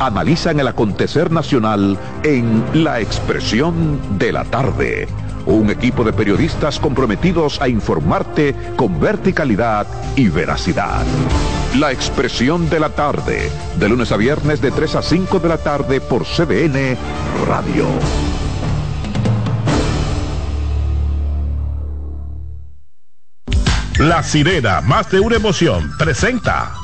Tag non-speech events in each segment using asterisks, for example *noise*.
analizan el acontecer nacional en La Expresión de la Tarde. Un equipo de periodistas comprometidos a informarte con verticalidad y veracidad. La Expresión de la Tarde, de lunes a viernes de 3 a 5 de la tarde por CBN Radio. La sirena, más de una emoción, presenta.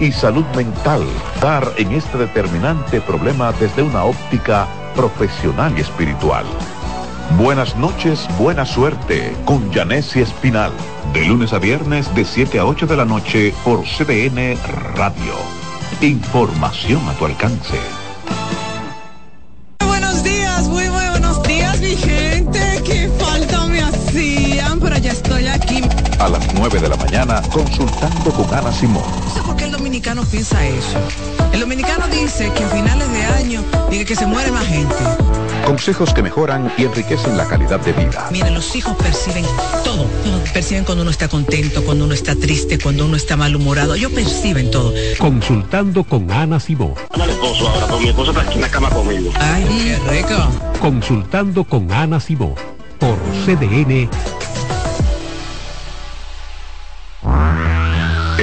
y salud mental, dar en este determinante problema desde una óptica profesional y espiritual. Buenas noches, buena suerte con Janessi Espinal, de lunes a viernes de 7 a 8 de la noche por CBN Radio. Información a tu alcance. Buenos días, muy, muy buenos días, mi gente. Qué falta me hacían, pero ya estoy aquí. A las 9 de la mañana, consultando con Ana Simón. No sé por qué el dominicano piensa eso. El dominicano dice que a finales de año dice que se muere más gente. Consejos que mejoran y enriquecen la calidad de vida. Miren, los hijos perciben todo. Perciben cuando uno está contento, cuando uno está triste, cuando uno está malhumorado. Ellos perciben todo. Consultando con Ana Simón. al esposo ahora, pero mi esposo está aquí en la cama conmigo. Ay, qué rico. Consultando con Ana Simón. Por CDN.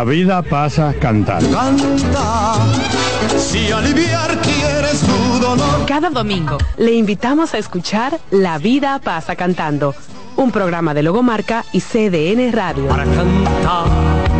La vida pasa cantando. Canta, si aliviar quieres tu dolor. Cada domingo le invitamos a escuchar La Vida pasa cantando, un programa de Logomarca y CDN Radio. Para cantar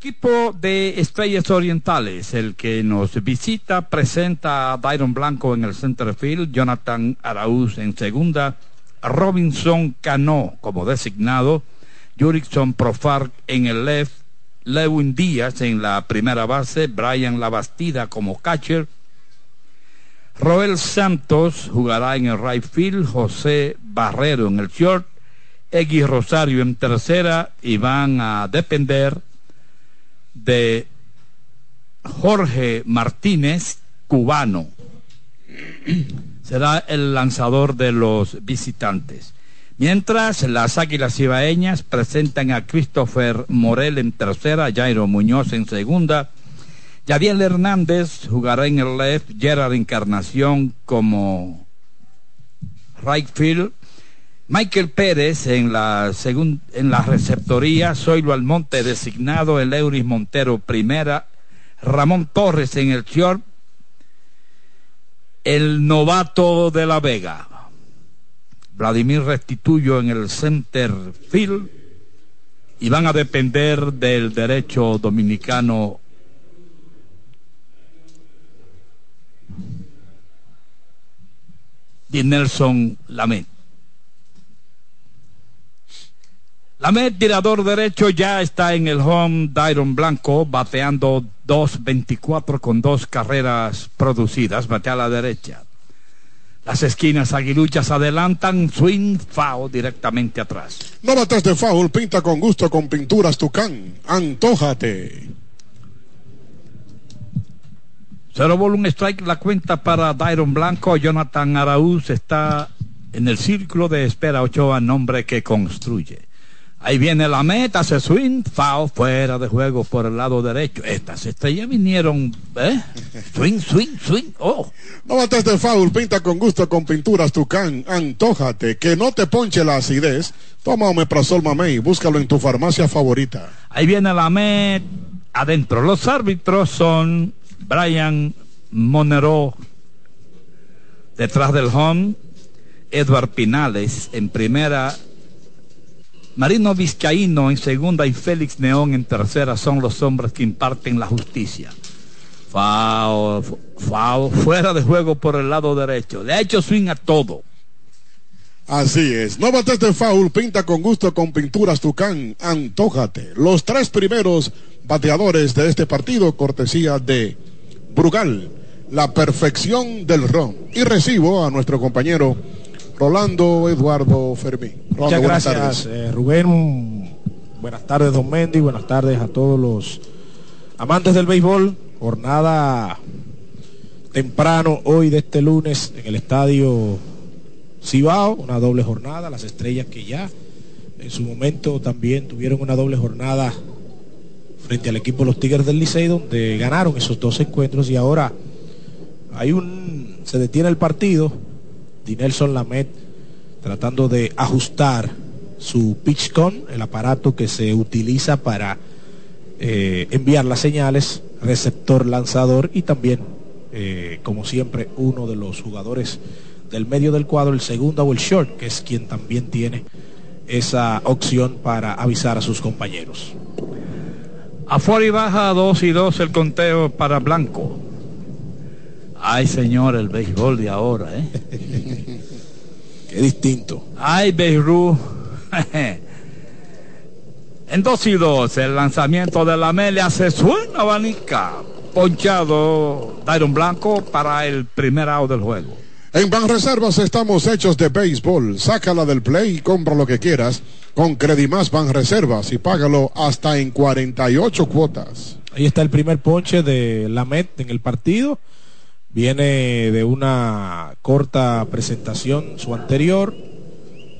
Equipo de Estrellas Orientales, el que nos visita, presenta a Byron Blanco en el center field, Jonathan Araúz en segunda, Robinson Cano como designado, Jurickson Profar en el left, Lewin Díaz en la primera base, Brian Labastida como catcher, Roel Santos jugará en el right field, José Barrero en el short, X Rosario en tercera y van a depender de Jorge Martínez, cubano. Será el lanzador de los visitantes. Mientras las Águilas Ibaeñas presentan a Christopher Morel en tercera, Jairo Muñoz en segunda, Yadiel Hernández jugará en el left, Gerard Encarnación como right field, Michael Pérez en la, en la receptoría, Zoilo Almonte designado, el Euris Montero primera, Ramón Torres en el short, el novato de La Vega, Vladimir Restituyo en el center field y van a depender del derecho dominicano de Nelson Lamet. Lamet, tirador derecho, ya está en el home Dairon Blanco, bateando 2.24 con dos carreras producidas, batea a la derecha. Las esquinas aguiluchas adelantan, swing, foul directamente atrás. No bates de foul, pinta con gusto con pinturas Tucán. Antójate. Cero un strike, la cuenta para Dairon Blanco. Jonathan Araúz está en el círculo de espera Ochoa, nombre que construye. Ahí viene la meta, se swing, foul, fuera de juego por el lado derecho. Estas estrellas vinieron, ¿eh? Swing, swing, swing, oh. No bates de foul, pinta con gusto con pinturas Tucán, antójate, que no te ponche la acidez. Toma Omeprazol Mamey, búscalo en tu farmacia favorita. Ahí viene la met, adentro. Los árbitros son Brian Monero, detrás del home, Edward Pinales en primera Marino Vizcaíno en segunda y Félix Neón en tercera son los hombres que imparten la justicia. Fao, Fao, fuera de juego por el lado derecho. Le ha hecho swing a todo. Así es. No bates de foul, pinta con gusto con pinturas Tucán. Antójate. Los tres primeros bateadores de este partido, cortesía de Brugal, la perfección del ron. Y recibo a nuestro compañero Rolando Eduardo Fermín. Muchas gracias, eh, Rubén. Buenas tardes, don Mendy. Buenas tardes a todos los amantes del béisbol. Jornada temprano hoy de este lunes en el estadio Cibao, una doble jornada. Las estrellas que ya en su momento también tuvieron una doble jornada frente al equipo de los Tigres del Licey, donde ganaron esos dos encuentros y ahora hay un se detiene el partido Nelson Lamet tratando de ajustar su PitchCon, el aparato que se utiliza para eh, enviar las señales, receptor, lanzador y también, eh, como siempre, uno de los jugadores del medio del cuadro, el segundo o el short, que es quien también tiene esa opción para avisar a sus compañeros. Afuera y baja 2 y 2 el conteo para Blanco. Ay, señor, el béisbol de ahora, ¿eh? Qué distinto. Ay, Beirut. *laughs* en 2 y 2, el lanzamiento de la Melia se suena abanica. Ponchado Dairon Blanco para el primer out del juego. En Banreservas estamos hechos de béisbol. Sácala del play y compra lo que quieras con Credimás Banreservas y págalo hasta en 48 cuotas. Ahí está el primer ponche de la Met en el partido. Viene de una corta presentación su anterior,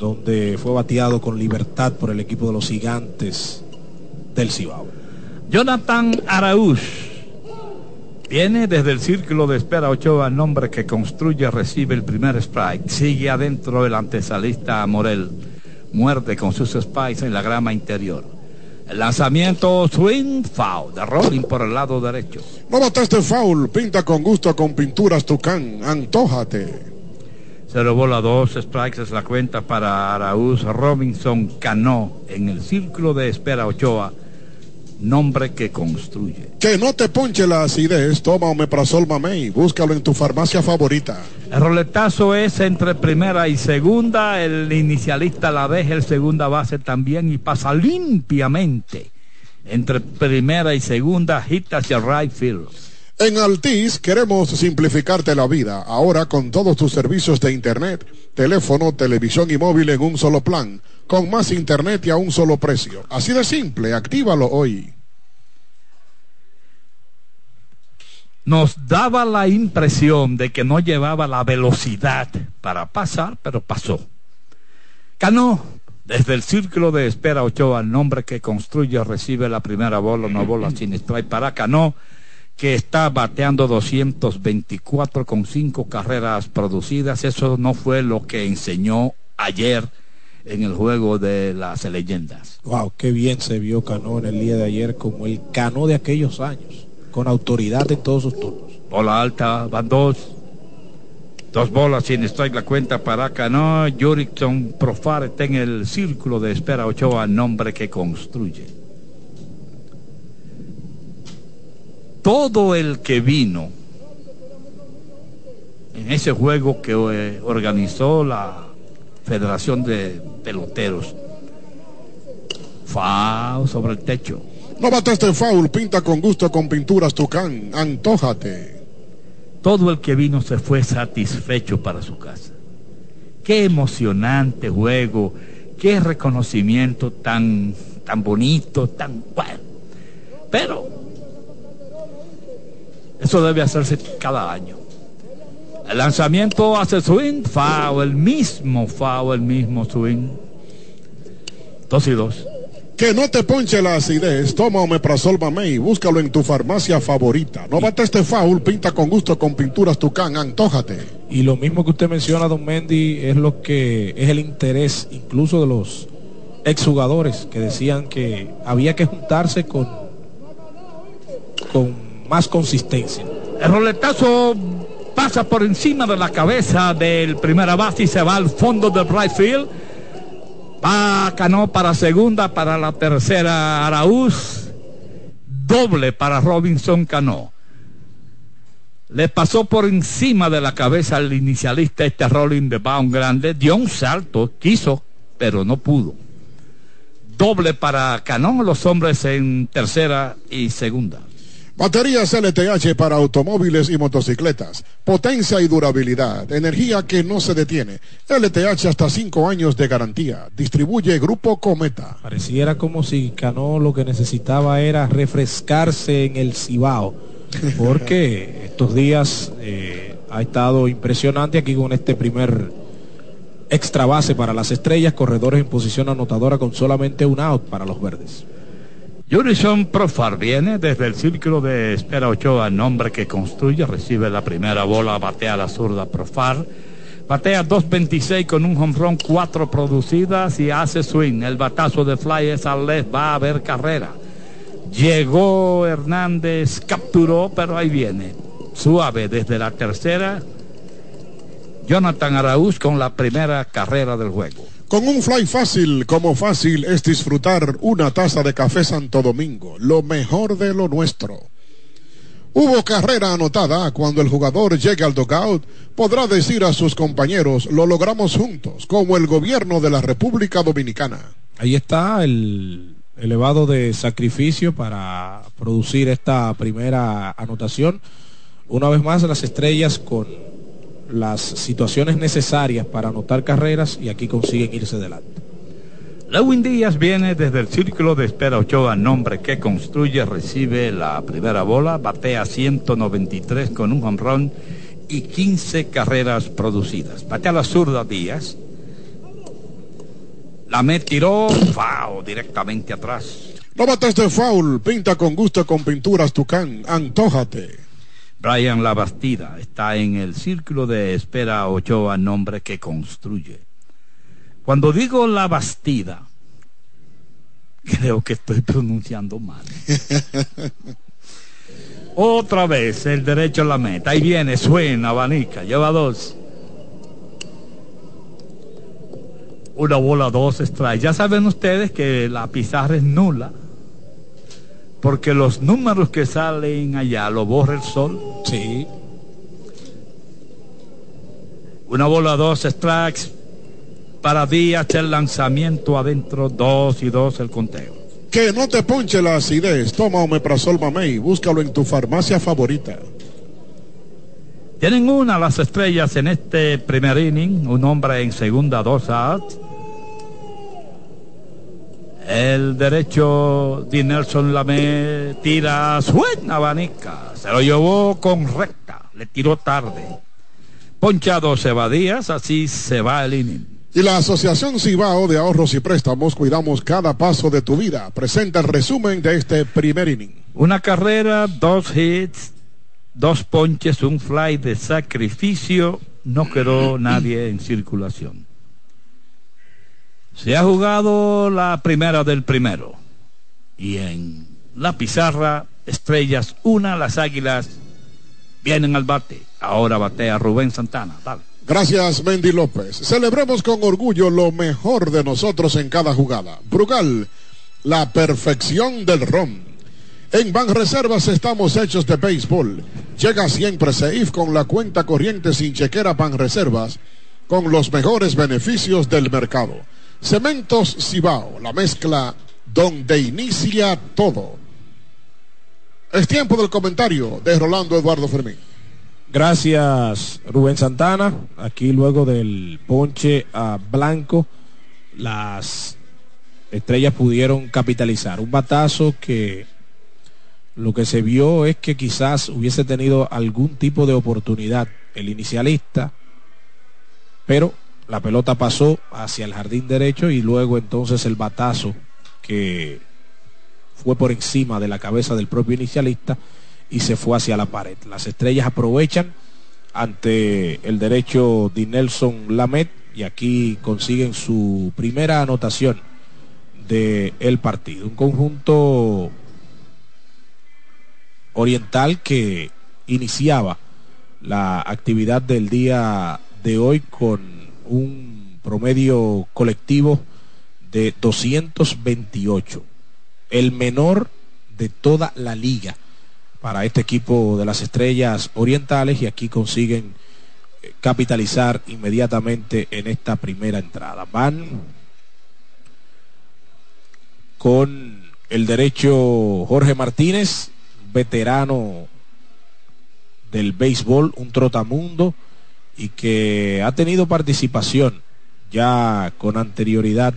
donde fue bateado con libertad por el equipo de los gigantes del Cibao. Jonathan Araúz viene desde el círculo de espera Ochoa, nombre que construye, recibe el primer strike. Sigue adentro el antesalista Morel. Muerde con sus spikes en la grama interior. Lanzamiento swing foul de Rolling por el lado derecho. No mataste foul, pinta con gusto con pinturas Tucán, antójate. Cero bola dos strikes es la cuenta para Araúz Robinson Cano en el círculo de espera Ochoa nombre que construye. Que no te ponche la acidez, toma Omeprazol Mamey, búscalo en tu farmacia favorita. El roletazo es entre primera y segunda, el inicialista la deja, el segunda base también y pasa limpiamente entre primera y segunda, hit hacia right field. En Altis queremos simplificarte la vida, ahora con todos tus servicios de Internet, teléfono, televisión y móvil en un solo plan, con más Internet y a un solo precio. Así de simple, actívalo hoy. Nos daba la impresión de que no llevaba la velocidad para pasar, pero pasó. Cano, desde el círculo de espera Ochoa, el nombre que construye, recibe la primera bola, una bola *clears throat* sin strike para Cano que está bateando 224 con cinco carreras producidas. Eso no fue lo que enseñó ayer en el juego de las leyendas. Wow, qué bien se vio Cano en el día de ayer como el Cano de aquellos años, con autoridad en todos sus turnos. Bola alta, van dos. Dos bolas sin strike la cuenta para Cano. Jurickson Profar está en el círculo de espera Ochoa, nombre que construye. Todo el que vino en ese juego que eh, organizó la Federación de Peloteros. Foul sobre el techo. No este foul, pinta con gusto con pinturas Tucán, antójate. Todo el que vino se fue satisfecho para su casa. Qué emocionante juego, qué reconocimiento tan, tan bonito, tan bueno. Pero eso debe hacerse cada año. El lanzamiento hace swing, foul, el mismo foul, el mismo swing. Dos y dos. Que no te ponche la acidez, toma Omeprazol Mamey, búscalo en tu farmacia favorita. No bate este foul, pinta con gusto con pinturas Tucán, antójate. Y lo mismo que usted menciona, don Mendy, es lo que es el interés incluso de los exjugadores que decían que había que juntarse con, con más consistencia. El roletazo pasa por encima de la cabeza del primera base y se va al fondo del right field. Va Cano para segunda, para la tercera Araúz. Doble para Robinson Cano. Le pasó por encima de la cabeza al inicialista este rolling de Baum grande. Dio un salto, quiso, pero no pudo. Doble para Cano, los hombres en tercera y segunda. Baterías LTH para automóviles y motocicletas. Potencia y durabilidad. Energía que no se detiene. LTH hasta 5 años de garantía. Distribuye Grupo Cometa. Pareciera como si Cano lo que necesitaba era refrescarse en el Cibao. Porque *laughs* estos días eh, ha estado impresionante aquí con este primer extra base para las estrellas. Corredores en posición anotadora con solamente un out para los verdes. Jurison Profar viene desde el círculo de espera Ochoa, nombre que construye, recibe la primera bola, batea la zurda Profar. Batea 2.26 con un run, cuatro producidas y hace swing. El batazo de fly es al left, va a haber carrera. Llegó Hernández, capturó, pero ahí viene. Suave desde la tercera. Jonathan Araúz con la primera carrera del juego. Con un fly fácil, como fácil es disfrutar una taza de café Santo Domingo, lo mejor de lo nuestro. Hubo carrera anotada cuando el jugador llegue al dugout, podrá decir a sus compañeros, lo logramos juntos, como el gobierno de la República Dominicana. Ahí está el elevado de sacrificio para producir esta primera anotación. Una vez más las estrellas con las situaciones necesarias para anotar carreras y aquí consiguen irse delante. Lewin Díaz viene desde el círculo de espera Ochoa, nombre que construye, recibe la primera bola, batea 193 con un home y 15 carreras producidas. Batea la zurda Díaz. La me tiró, foul, directamente atrás. No bates de foul, pinta con gusto con pinturas Tucán, antójate. Brian Labastida está en el círculo de espera Ochoa, nombre que construye. Cuando digo Labastida, *laughs* creo que estoy pronunciando mal. *laughs* Otra vez el derecho a la meta. Ahí viene, suena, abanica, lleva dos. Una bola, dos strikes. Ya saben ustedes que la pizarra es nula porque los números que salen allá lo borra el sol. Sí. Una bola, dos strikes. Para Díaz el lanzamiento adentro, dos y dos el conteo. Que no te ponche la acidez. Toma Omeprazol Mamey. Búscalo en tu farmacia favorita. Tienen una las estrellas en este primer inning. Un hombre en segunda, dos outs. El derecho de Nelson Lamé tira suena abanica. Se lo llevó con recta. Le tiró tarde. Ponchado Díaz, así se va el inning. Y la Asociación Cibao de Ahorros y Préstamos Cuidamos Cada Paso de tu Vida presenta el resumen de este primer inning. Una carrera, dos hits, dos ponches, un fly de sacrificio. No quedó nadie en circulación. Se ha jugado la primera del primero. Y en la pizarra, estrellas una, las águilas vienen al bate. Ahora batea Rubén Santana. Gracias, Mendy López. Celebremos con orgullo lo mejor de nosotros en cada jugada. Brugal, la perfección del ron. En Banreservas estamos hechos de béisbol. Llega siempre Seif con la cuenta corriente sin chequera Banreservas con los mejores beneficios del mercado. Cementos Cibao, la mezcla donde inicia todo. Es tiempo del comentario de Rolando Eduardo Fermín. Gracias Rubén Santana. Aquí luego del ponche a Blanco, las estrellas pudieron capitalizar. Un batazo que lo que se vio es que quizás hubiese tenido algún tipo de oportunidad el inicialista, pero la pelota pasó hacia el jardín derecho y luego entonces el batazo que fue por encima de la cabeza del propio inicialista y se fue hacia la pared. Las estrellas aprovechan ante el derecho de Nelson Lamet y aquí consiguen su primera anotación del el partido. Un conjunto oriental que iniciaba la actividad del día de hoy con un promedio colectivo de 228, el menor de toda la liga para este equipo de las estrellas orientales y aquí consiguen eh, capitalizar inmediatamente en esta primera entrada. Van con el derecho Jorge Martínez, veterano del béisbol, un trotamundo y que ha tenido participación ya con anterioridad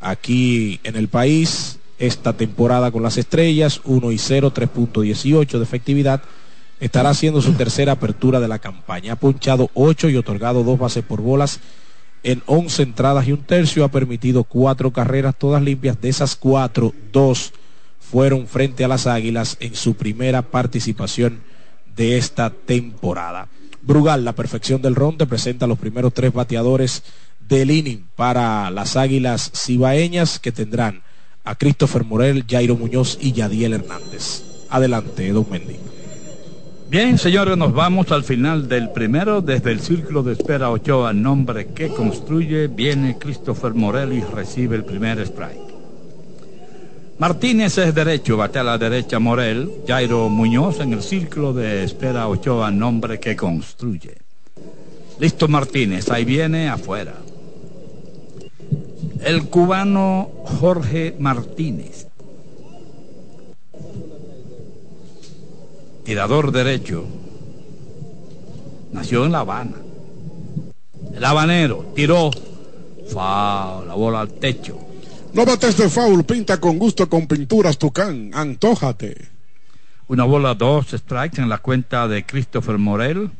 aquí en el país esta temporada con las estrellas, 1 y 0, 3.18 de efectividad. Estará haciendo su tercera apertura de la campaña. Ha punchado 8 y otorgado dos bases por bolas en 11 entradas y un tercio. Ha permitido cuatro carreras, todas limpias. De esas cuatro, dos fueron frente a las Águilas en su primera participación de esta temporada. Brugal, la perfección del ronde, presenta los primeros tres bateadores del inning para las Águilas Cibaeñas que tendrán a Christopher Morel, Jairo Muñoz y Yadiel Hernández. Adelante, Don Mendy. Bien, señores, nos vamos al final del primero. Desde el círculo de espera Ochoa, nombre que construye, viene Christopher Morel y recibe el primer strike. Martínez es derecho, bate a la derecha Morel, Jairo Muñoz en el círculo de espera Ochoa, nombre que construye. Listo Martínez, ahí viene afuera. El cubano Jorge Martínez. Tirador derecho. Nació en La Habana. El habanero tiró. Fa, la bola al techo. No bates de foul, pinta con gusto con pinturas Tucán. Antójate. Una bola, dos strikes en la cuenta de Christopher Morel.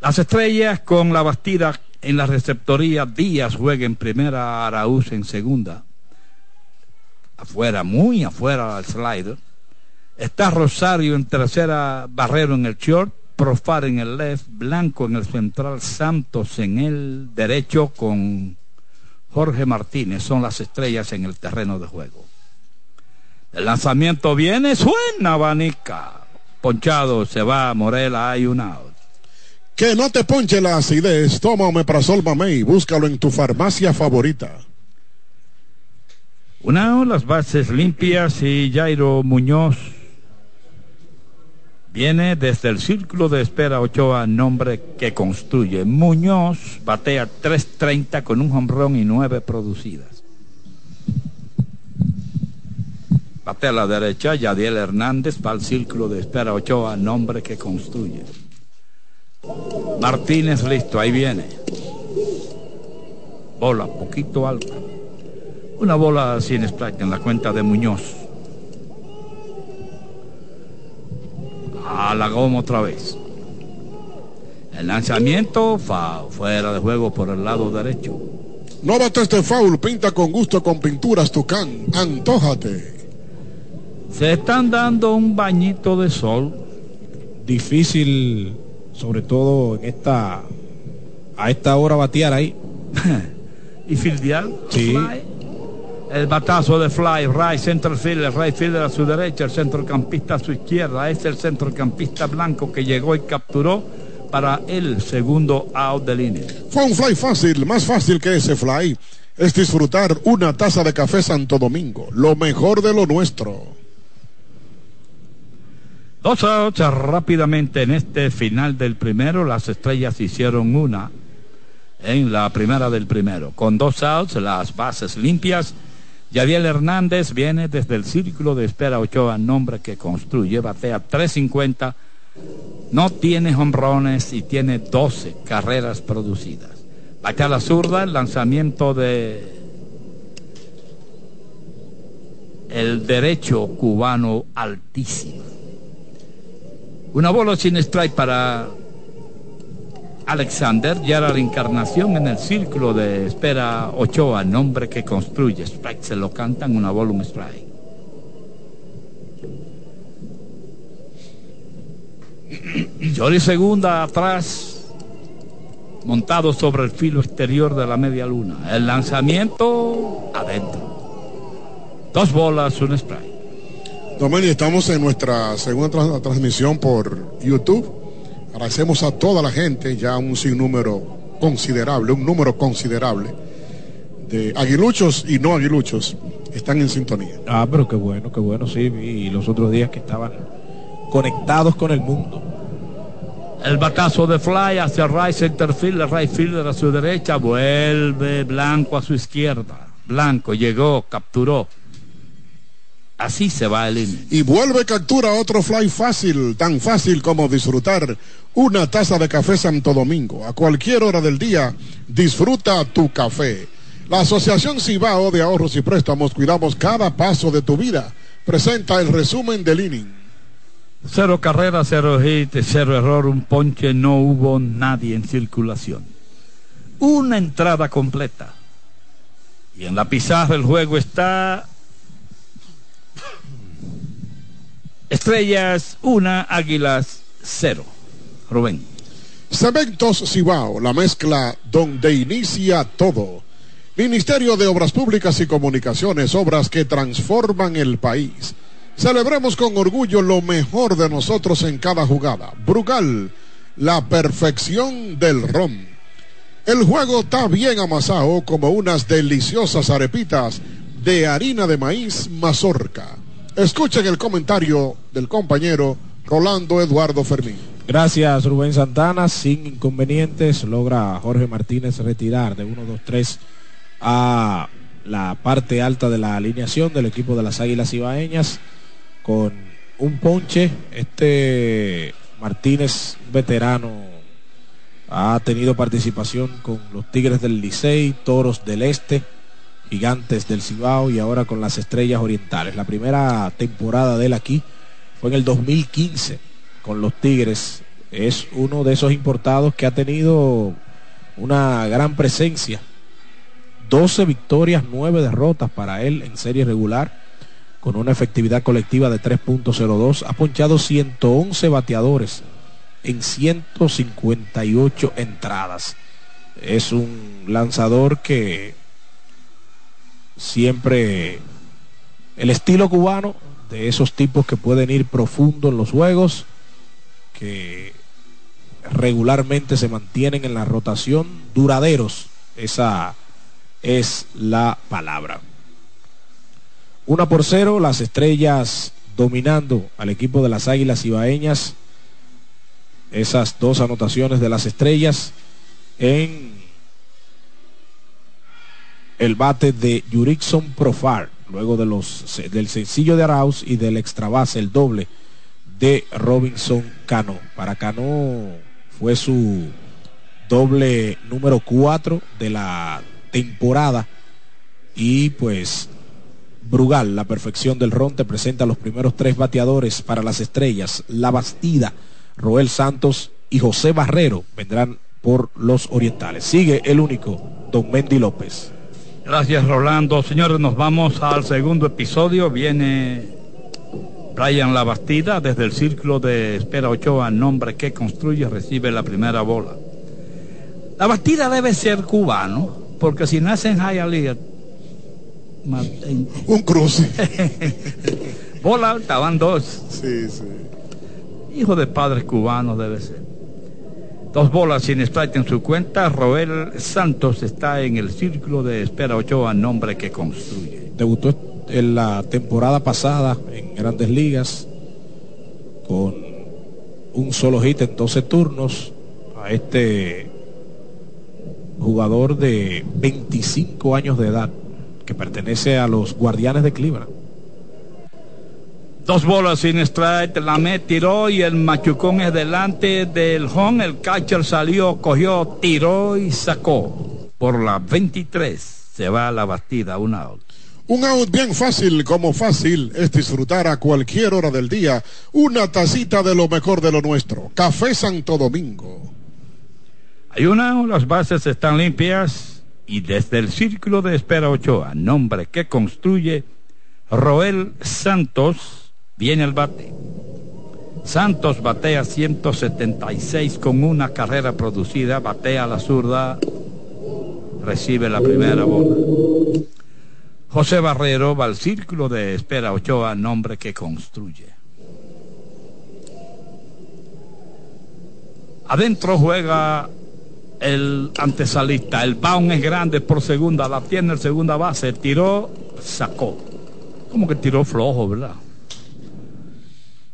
Las estrellas con la bastida en la receptoría. Díaz juega en primera, Araúz en segunda. Afuera, muy afuera al slider. Está Rosario en tercera, Barrero en el short, Profar en el left, Blanco en el central, Santos en el derecho con Jorge Martínez. Son las estrellas en el terreno de juego. El lanzamiento viene, suena abanica. Ponchado, se va, Morela, hay un out. Que no te ponche la acidez, toma Omeprazol Mamey, búscalo en tu farmacia favorita. Una las bases limpias y Jairo Muñoz viene desde el círculo de espera Ochoa, nombre que construye. Muñoz batea 3.30 con un hombrón y nueve producidas. Batea a la derecha, Yadiel Hernández para el círculo de espera Ochoa, nombre que construye. Martínez listo, ahí viene. Bola, poquito alta. Una bola sin strike en la cuenta de Muñoz. A la goma otra vez. El lanzamiento fa, fuera de juego por el lado derecho. No bates de foul, pinta con gusto con pinturas Tucán. Antójate. Se están dando un bañito de sol. Difícil sobre todo en esta a esta hora batear ahí. *laughs* y fildear. Sí. Fly. El batazo de Fly, right center field, el right fielder a su derecha, el centrocampista a su izquierda. Es el centrocampista blanco que llegó y capturó para el segundo out del inning. Fue un fly fácil, más fácil que ese fly. Es disfrutar una taza de café Santo Domingo, lo mejor de lo nuestro. Dos outs rápidamente en este final del primero. Las estrellas hicieron una en la primera del primero. Con dos outs, las bases limpias. Yadiel Hernández viene desde el círculo de espera Ochoa, nombre que construye, batea 350. No tiene honrones y tiene 12 carreras producidas. Batea la zurda, el lanzamiento de el derecho cubano altísimo. Una bola sin strike para Alexander, ya la reencarnación en el círculo de espera Ochoa, nombre que construye. Strike se lo cantan, una bola, un strike. Jory segunda atrás, montado sobre el filo exterior de la media luna. El lanzamiento adentro. Dos bolas, un strike. Domeni, estamos en nuestra segunda tra- transmisión por YouTube. Agradecemos a toda la gente, ya un sinnúmero considerable, un número considerable de aguiluchos y no aguiluchos están en sintonía. Ah, pero qué bueno, qué bueno, sí. Y los otros días que estaban conectados con el mundo. El batazo de Fly hacia right center field, el right fielder a su derecha, vuelve Blanco a su izquierda. Blanco llegó, capturó. Así se va el inning. Y vuelve captura otro fly fácil, tan fácil como disfrutar una taza de café Santo Domingo. A cualquier hora del día, disfruta tu café. La Asociación Cibao de Ahorros y Préstamos, cuidamos cada paso de tu vida. Presenta el resumen del inning. Cero carrera, cero hit, cero error, un ponche, no hubo nadie en circulación. Una entrada completa. Y en la pizarra el juego está... Estrellas, una, águilas, cero. Rubén. Cementos Cibao, la mezcla donde inicia todo. Ministerio de Obras Públicas y Comunicaciones, obras que transforman el país. Celebremos con orgullo lo mejor de nosotros en cada jugada. Brugal, la perfección del ron. El juego está bien amasado como unas deliciosas arepitas de harina de maíz mazorca. Escuchen el comentario del compañero Rolando Eduardo Fermín. Gracias Rubén Santana, sin inconvenientes logra Jorge Martínez retirar de 1, 2, 3 a la parte alta de la alineación del equipo de las Águilas Ibaeñas con un ponche. Este Martínez, veterano, ha tenido participación con los Tigres del Licey, Toros del Este, Gigantes del Cibao y ahora con las Estrellas Orientales. La primera temporada de él aquí fue en el 2015 con los Tigres. Es uno de esos importados que ha tenido una gran presencia. 12 victorias, 9 derrotas para él en serie regular, con una efectividad colectiva de 3.02. Ha ponchado 111 bateadores en 158 entradas. Es un lanzador que siempre el estilo cubano de esos tipos que pueden ir profundo en los juegos, que regularmente se mantienen en la rotación, duraderos, esa es la palabra. Una por cero, las estrellas dominando al equipo de las Águilas Ibaeñas. Esas dos anotaciones de las estrellas en el bate de Yurickson Profar, luego de los, del sencillo de Arauz y del extra base, el doble de Robinson Cano. Para Cano fue su doble número 4 de la temporada y pues Brugal, la perfección del ron, te presenta los primeros tres bateadores para las estrellas. La Bastida, Roel Santos y José Barrero vendrán por los orientales. Sigue el único, Don Mendy López. Gracias Rolando. Señores, nos vamos al segundo episodio. Viene Brian Labastida desde el círculo de espera Ochoa, nombre que construye, recibe la primera bola. La batida debe ser cubano, porque si nace en Hialeah, en- Un cruce. *laughs* bola estaban dos. Sí, sí. Hijo de padres cubanos debe ser. Dos bolas sin strike en su cuenta. Roel Santos está en el círculo de espera Ochoa, nombre que construye. Debutó en la temporada pasada en Grandes Ligas con un solo hit en 12 turnos a este jugador de 25 años de edad que pertenece a los Guardianes de Cleveland. Dos bolas sin strike, la me tiró y el machucón es delante del home. El catcher salió, cogió, tiró y sacó. Por la 23 se va a la batida, un out. Un out bien fácil, como fácil es disfrutar a cualquier hora del día una tacita de lo mejor de lo nuestro. Café Santo Domingo. Hay una, las bases están limpias y desde el círculo de espera Ochoa, nombre que construye Roel Santos, viene el bate. Santos batea 176 con una carrera producida, batea a la zurda, recibe la primera bola. José Barrero va al círculo de espera Ochoa, nombre que construye. Adentro juega el antesalista. El bound es grande por segunda, la tiene el segunda base, tiró, sacó. Como que tiró flojo, ¿verdad?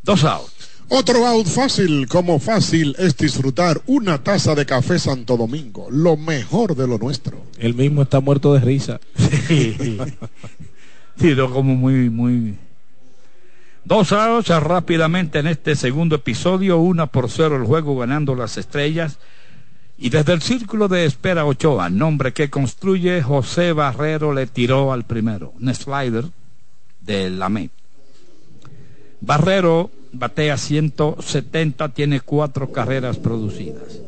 Dos outs. Otro out fácil, como fácil es disfrutar una taza de café Santo Domingo, lo mejor de lo nuestro. Él mismo está muerto de risa. Tiró *laughs* como muy, muy. Dos outs rápidamente en este segundo episodio, una por cero el juego ganando las estrellas. Y desde el círculo de espera Ochoa, nombre que construye José Barrero, le tiró al primero. Un slider de la MET. Barrero batea 170, tiene cuatro carreras producidas.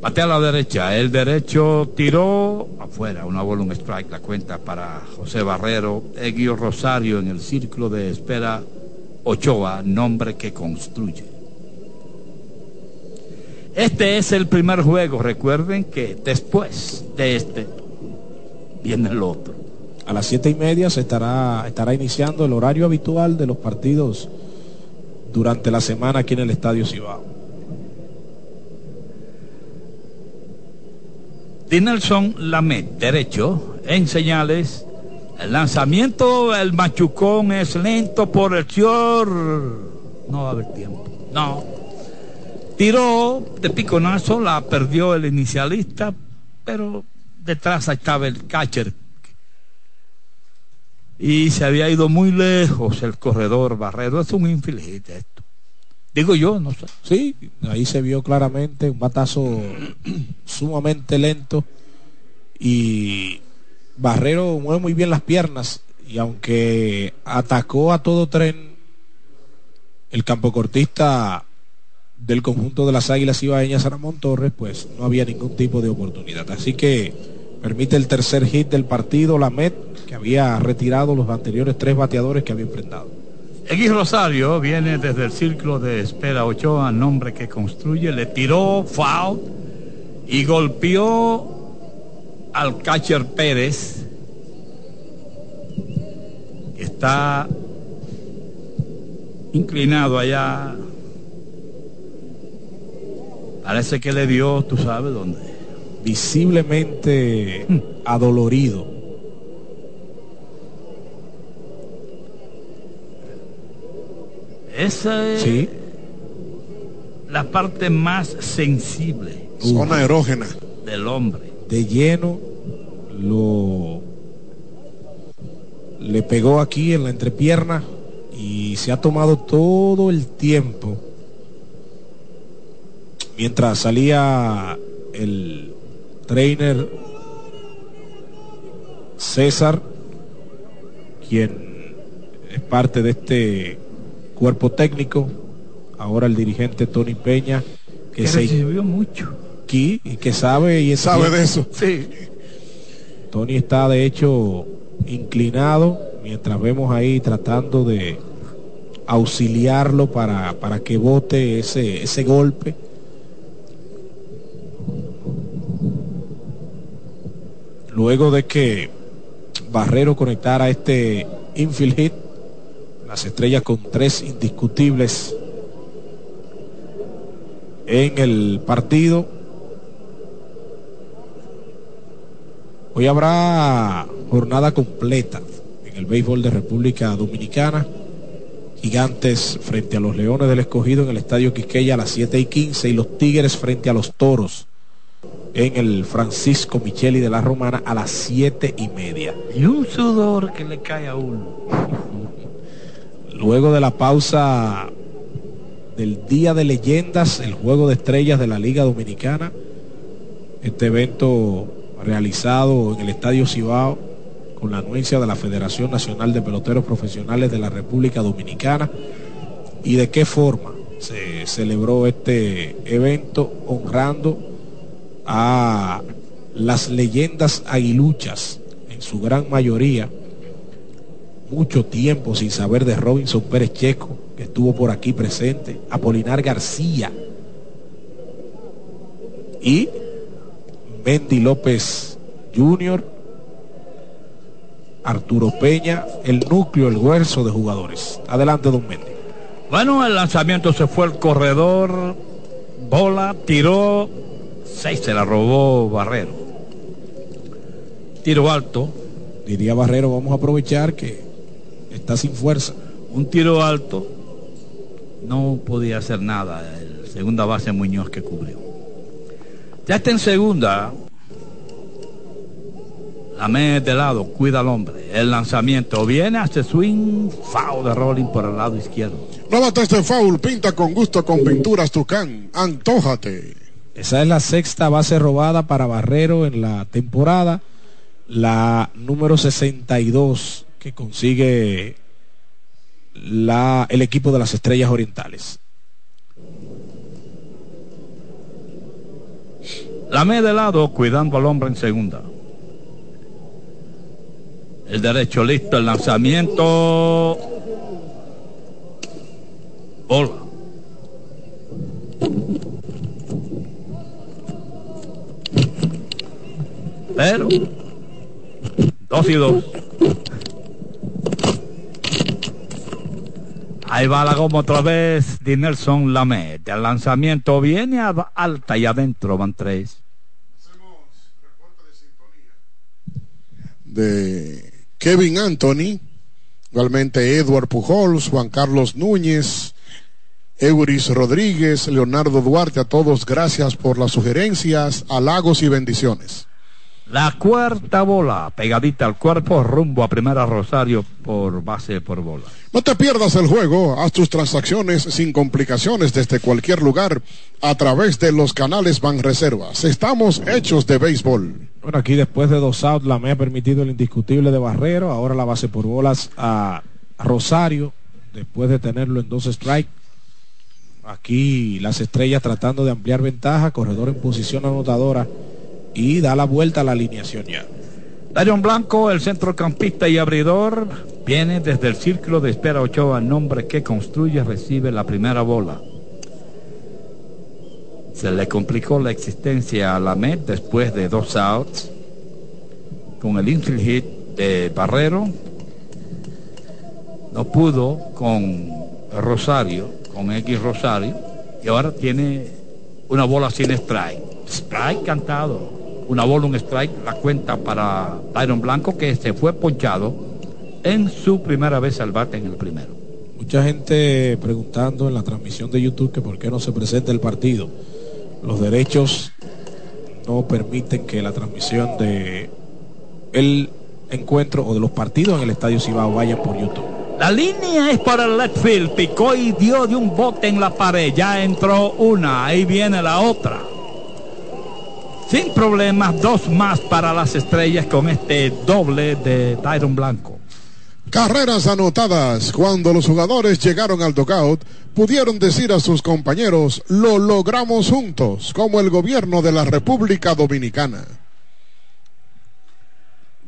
Batea a la derecha, el derecho tiró afuera, una bola, un strike, la cuenta para José Barrero, Eguio Rosario en el círculo de espera Ochoa, nombre que construye. Este es el primer juego, recuerden que después de este viene el otro. A las siete y media se estará, iniciando el horario habitual de los partidos durante la semana aquí en el Estadio Cibao. Dinelson Lamet, derecho, en señales. El lanzamiento, el machucón es lento por el short. No va a haber tiempo. No. Tiró de piconazo, la perdió el inicialista, pero detrás estaba el catcher. Y se había ido muy lejos el corredor Barrero. Es un infeliz esto. Digo yo, no sé. Sí, ahí se vio claramente un batazo *clears throat* sumamente lento y Barrero mueve muy bien las piernas y aunque atacó a todo tren, el campocortista del conjunto de las Águilas Ibaeñas Ramón Torres, pues no había ningún tipo de oportunidad. Así que permite el tercer hit del partido, la Met, que había retirado los anteriores tres bateadores que había enfrentado. X Rosario viene desde el círculo de espera Ochoa, nombre que construye, le tiró foul y golpeó al catcher Pérez, que está inclinado allá. Parece que le dio, tú sabes dónde. Visiblemente adolorido. Esa es Sí. la parte más sensible Zona erógena. del hombre. de lleno lo le pegó aquí en la entrepierna y se ha tomado todo el tiempo mientras salía el trainer César quien es parte de este cuerpo técnico ahora el dirigente Tony Peña que Que se recibió mucho. aquí y que sabe y Sabe de eso. Sí. Tony está de hecho inclinado mientras vemos ahí tratando de auxiliarlo para, para que bote ese, ese golpe luego de que Barrero conectara este infield hit, las estrellas con tres indiscutibles en el partido. Hoy habrá jornada completa en el béisbol de República Dominicana. Gigantes frente a los Leones del Escogido en el Estadio Quisqueya a las 7 y 15 y los Tigres frente a los Toros en el Francisco Micheli de la Romana a las 7 y media. Y un sudor que le cae a uno. Luego de la pausa del Día de Leyendas, el Juego de Estrellas de la Liga Dominicana, este evento realizado en el Estadio Cibao con la anuencia de la Federación Nacional de Peloteros Profesionales de la República Dominicana y de qué forma se celebró este evento honrando a las leyendas aguiluchas en su gran mayoría mucho tiempo sin saber de Robinson Pérez Checo que estuvo por aquí presente Apolinar García y Mendy López Jr Arturo Peña, el núcleo, el hueso de jugadores. Adelante, don Mendy. Bueno, el lanzamiento se fue el corredor, bola, tiró, seis se la robó Barrero. Tiro alto. Diría Barrero, vamos a aprovechar que está sin fuerza. Un tiro alto, no podía hacer nada. El segunda base Muñoz que cubrió. Ya está en segunda, la de lado, cuida al hombre. El lanzamiento viene, hace swing, foul de rolling por el lado izquierdo. No este foul, pinta con gusto con pinturas Tucán, antójate. Esa es la sexta base robada para Barrero en la temporada. La número 62 que consigue la, el equipo de las Estrellas Orientales. La de lado, cuidando al hombre en segunda. El derecho listo, el lanzamiento. Hola. Pero. Dos y dos. Ahí va la goma otra vez de Nelson. El lanzamiento viene a alta y adentro van tres. de Kevin Anthony, igualmente Edward Pujols, Juan Carlos Núñez, Euris Rodríguez, Leonardo Duarte, a todos gracias por las sugerencias, halagos y bendiciones. La cuarta bola, pegadita al cuerpo, rumbo a Primera Rosario por base por bola. No te pierdas el juego, haz tus transacciones sin complicaciones desde cualquier lugar a través de los canales Banreservas. Estamos hechos de béisbol. Bueno, aquí después de dos outs la me ha permitido el indiscutible de Barrero, ahora la base por bolas a Rosario, después de tenerlo en dos strikes. Aquí las estrellas tratando de ampliar ventaja, corredor en posición anotadora y da la vuelta a la alineación ya. Darion Blanco, el centrocampista y abridor, viene desde el círculo de espera Ochoa, nombre que construye, recibe la primera bola. Se le complicó la existencia a la Met después de dos outs con el infield hit de Barrero. No pudo con Rosario, con X Rosario, y ahora tiene una bola sin strike. Strike cantado una bola, un strike, la cuenta para Tyron Blanco que se fue ponchado en su primera vez al bate en el primero. Mucha gente preguntando en la transmisión de YouTube que por qué no se presenta el partido. Los derechos no permiten que la transmisión de el encuentro o de los partidos en el Estadio Cibao vaya por YouTube. La línea es para el left field, picó y dio de un bote en la pared, ya entró una, ahí viene la otra. Sin problemas, dos más para las estrellas con este doble de Tyron Blanco. Carreras anotadas. Cuando los jugadores llegaron al dugout, pudieron decir a sus compañeros, lo logramos juntos, como el gobierno de la República Dominicana.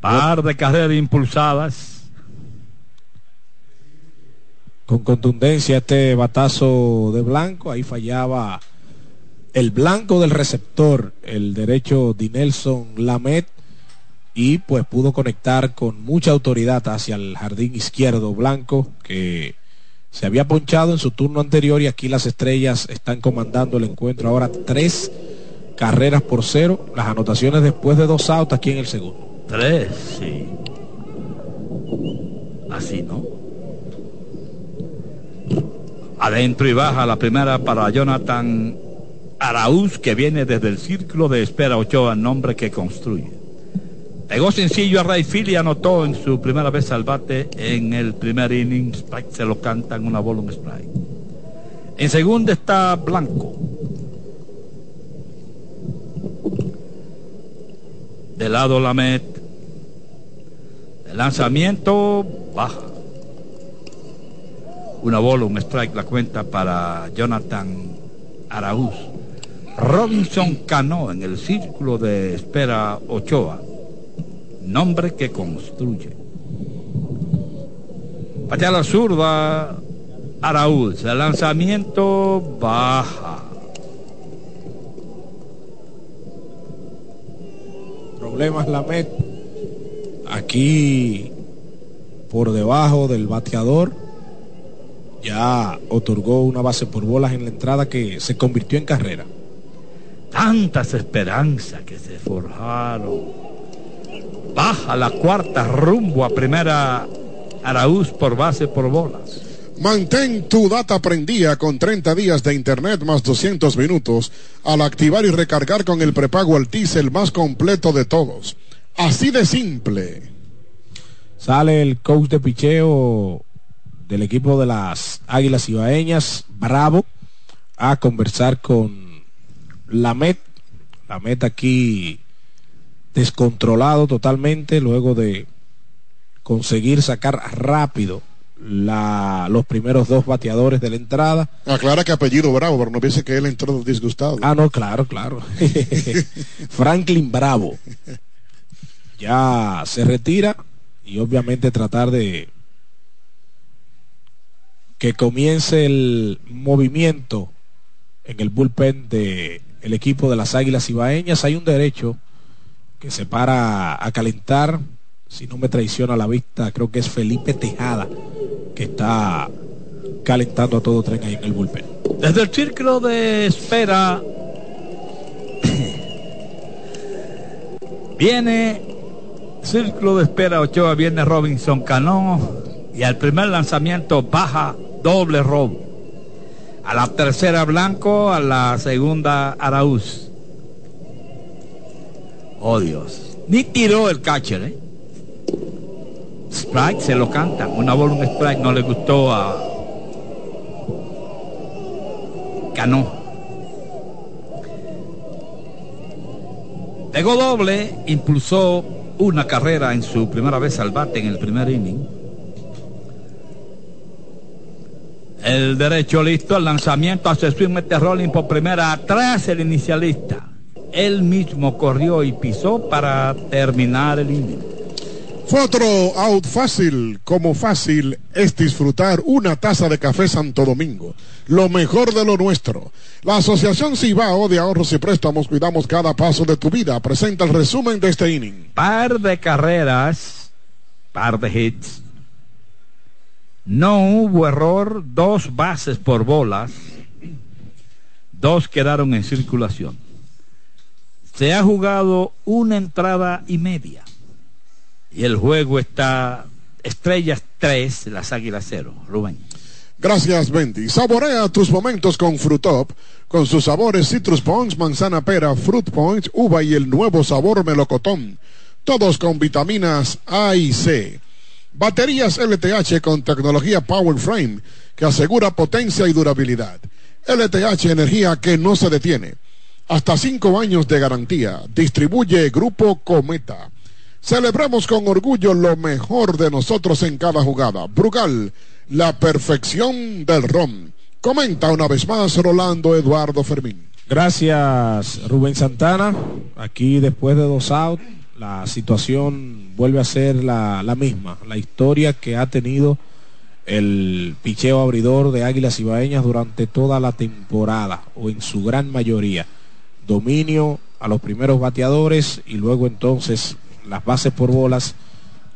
Par de carreras impulsadas. Con contundencia este batazo de Blanco, ahí fallaba el blanco del receptor, el derecho de Nelson Lamet, y pues pudo conectar con mucha autoridad hacia el jardín izquierdo blanco que se había ponchado en su turno anterior y aquí las estrellas están comandando el encuentro ahora tres carreras por cero, las anotaciones después de dos outs aquí en el segundo. Tres, sí. Así, ¿no? Adentro y baja la primera para Jonathan Araúz, que viene desde el círculo de espera Ochoa, nombre que construye. Pegó sencillo a Rayfield y anotó en su primera vez al bate en el primer inning. Strike se lo canta en una bola un strike. En segunda está Blanco. De lado Lamet. El lanzamiento baja. Una bola, un strike, la cuenta para Jonathan Araúz. Robinson Cano en el círculo de espera Ochoa. Nombre que construye. Patea la zurda Araúz. El lanzamiento baja. Problemas la Met. Aquí por debajo del bateador ya otorgó una base por bolas en la entrada que se convirtió en carrera. Tantas esperanzas que se forjaron. Baja la cuarta rumbo a primera Araúz por base por bolas. Mantén tu data prendida con 30 días de internet más 200 minutos al activar y recargar con el prepago Altis el más completo de todos. Así de simple. Sale el coach de picheo del equipo de las Águilas Ibaeñas, Bravo, a conversar con la Met. La Met aquí descontrolado totalmente luego de conseguir sacar rápido la, los primeros dos bateadores de la entrada. Aclara que apellido Bravo, pero no piense que él entró disgustado. Ah, no, claro, claro. *laughs* Franklin Bravo. Ya se retira y obviamente tratar de que comience el movimiento en el bullpen de el equipo de las Águilas Ibaeñas. Hay un derecho que se para a calentar, si no me traiciona la vista, creo que es Felipe Tejada, que está calentando a todo tren ahí en el bullpen. Desde el círculo de espera *coughs* viene círculo de espera Ochoa, viene Robinson Cano y al primer lanzamiento baja doble robo. A la tercera Blanco, a la segunda Araúz. Oh Dios. Ni tiró el catcher, ¿eh? Strike se lo canta. Una bola, un strike no le gustó a Cano. Pegó doble, impulsó una carrera en su primera vez al bate en el primer inning. El derecho listo, el lanzamiento hace swing, mete rolling por primera, atrás el inicialista. Él mismo corrió y pisó para terminar el inning. Fue otro out fácil, como fácil es disfrutar una taza de café Santo Domingo, lo mejor de lo nuestro. La Asociación Cibao de Ahorros y Préstamos Cuidamos Cada Paso de tu Vida presenta el resumen de este inning. Par de carreras, par de hits. No hubo error, dos bases por bolas, dos quedaron en circulación. Se ha jugado una entrada y media. Y el juego está Estrellas 3, las Águilas 0. Rubén. Gracias, Bendy. Saborea tus momentos con Frutop, con sus sabores Citrus Punch, manzana pera, Fruit Punch, uva y el nuevo sabor melocotón. Todos con vitaminas A y C. Baterías LTH con tecnología Power Frame que asegura potencia y durabilidad. LTH energía que no se detiene. Hasta cinco años de garantía. Distribuye Grupo Cometa. Celebremos con orgullo lo mejor de nosotros en cada jugada. Brugal, la perfección del ron. Comenta una vez más Rolando Eduardo Fermín. Gracias Rubén Santana. Aquí después de dos outs, la situación vuelve a ser la, la misma. La historia que ha tenido el picheo abridor de Águilas Ibaeñas durante toda la temporada o en su gran mayoría. Dominio a los primeros bateadores y luego entonces las bases por bolas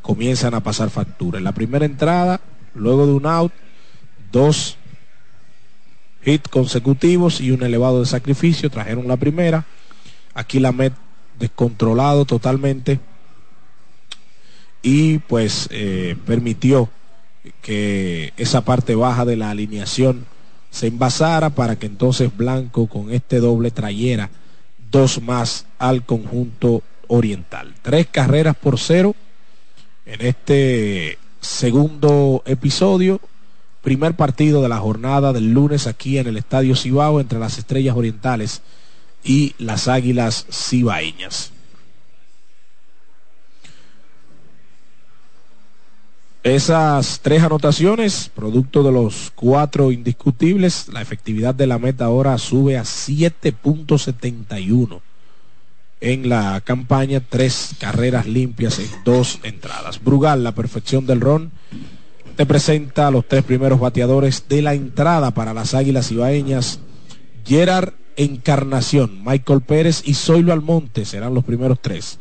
comienzan a pasar factura. En la primera entrada, luego de un out, dos hits consecutivos y un elevado de sacrificio, trajeron la primera. Aquí la Met descontrolado totalmente y pues eh, permitió que esa parte baja de la alineación se envasara para que entonces Blanco con este doble trayera dos más al conjunto oriental. Tres carreras por cero en este segundo episodio, primer partido de la jornada del lunes aquí en el Estadio Cibao entre las Estrellas Orientales y las Águilas Cibaeñas. Esas tres anotaciones, producto de los cuatro indiscutibles, la efectividad de la meta ahora sube a 7.71 en la campaña, tres carreras limpias en dos entradas. Brugal, la perfección del ron, te presenta a los tres primeros bateadores de la entrada para las Águilas Ibaeñas. Gerard Encarnación, Michael Pérez y Zoilo Almonte serán los primeros tres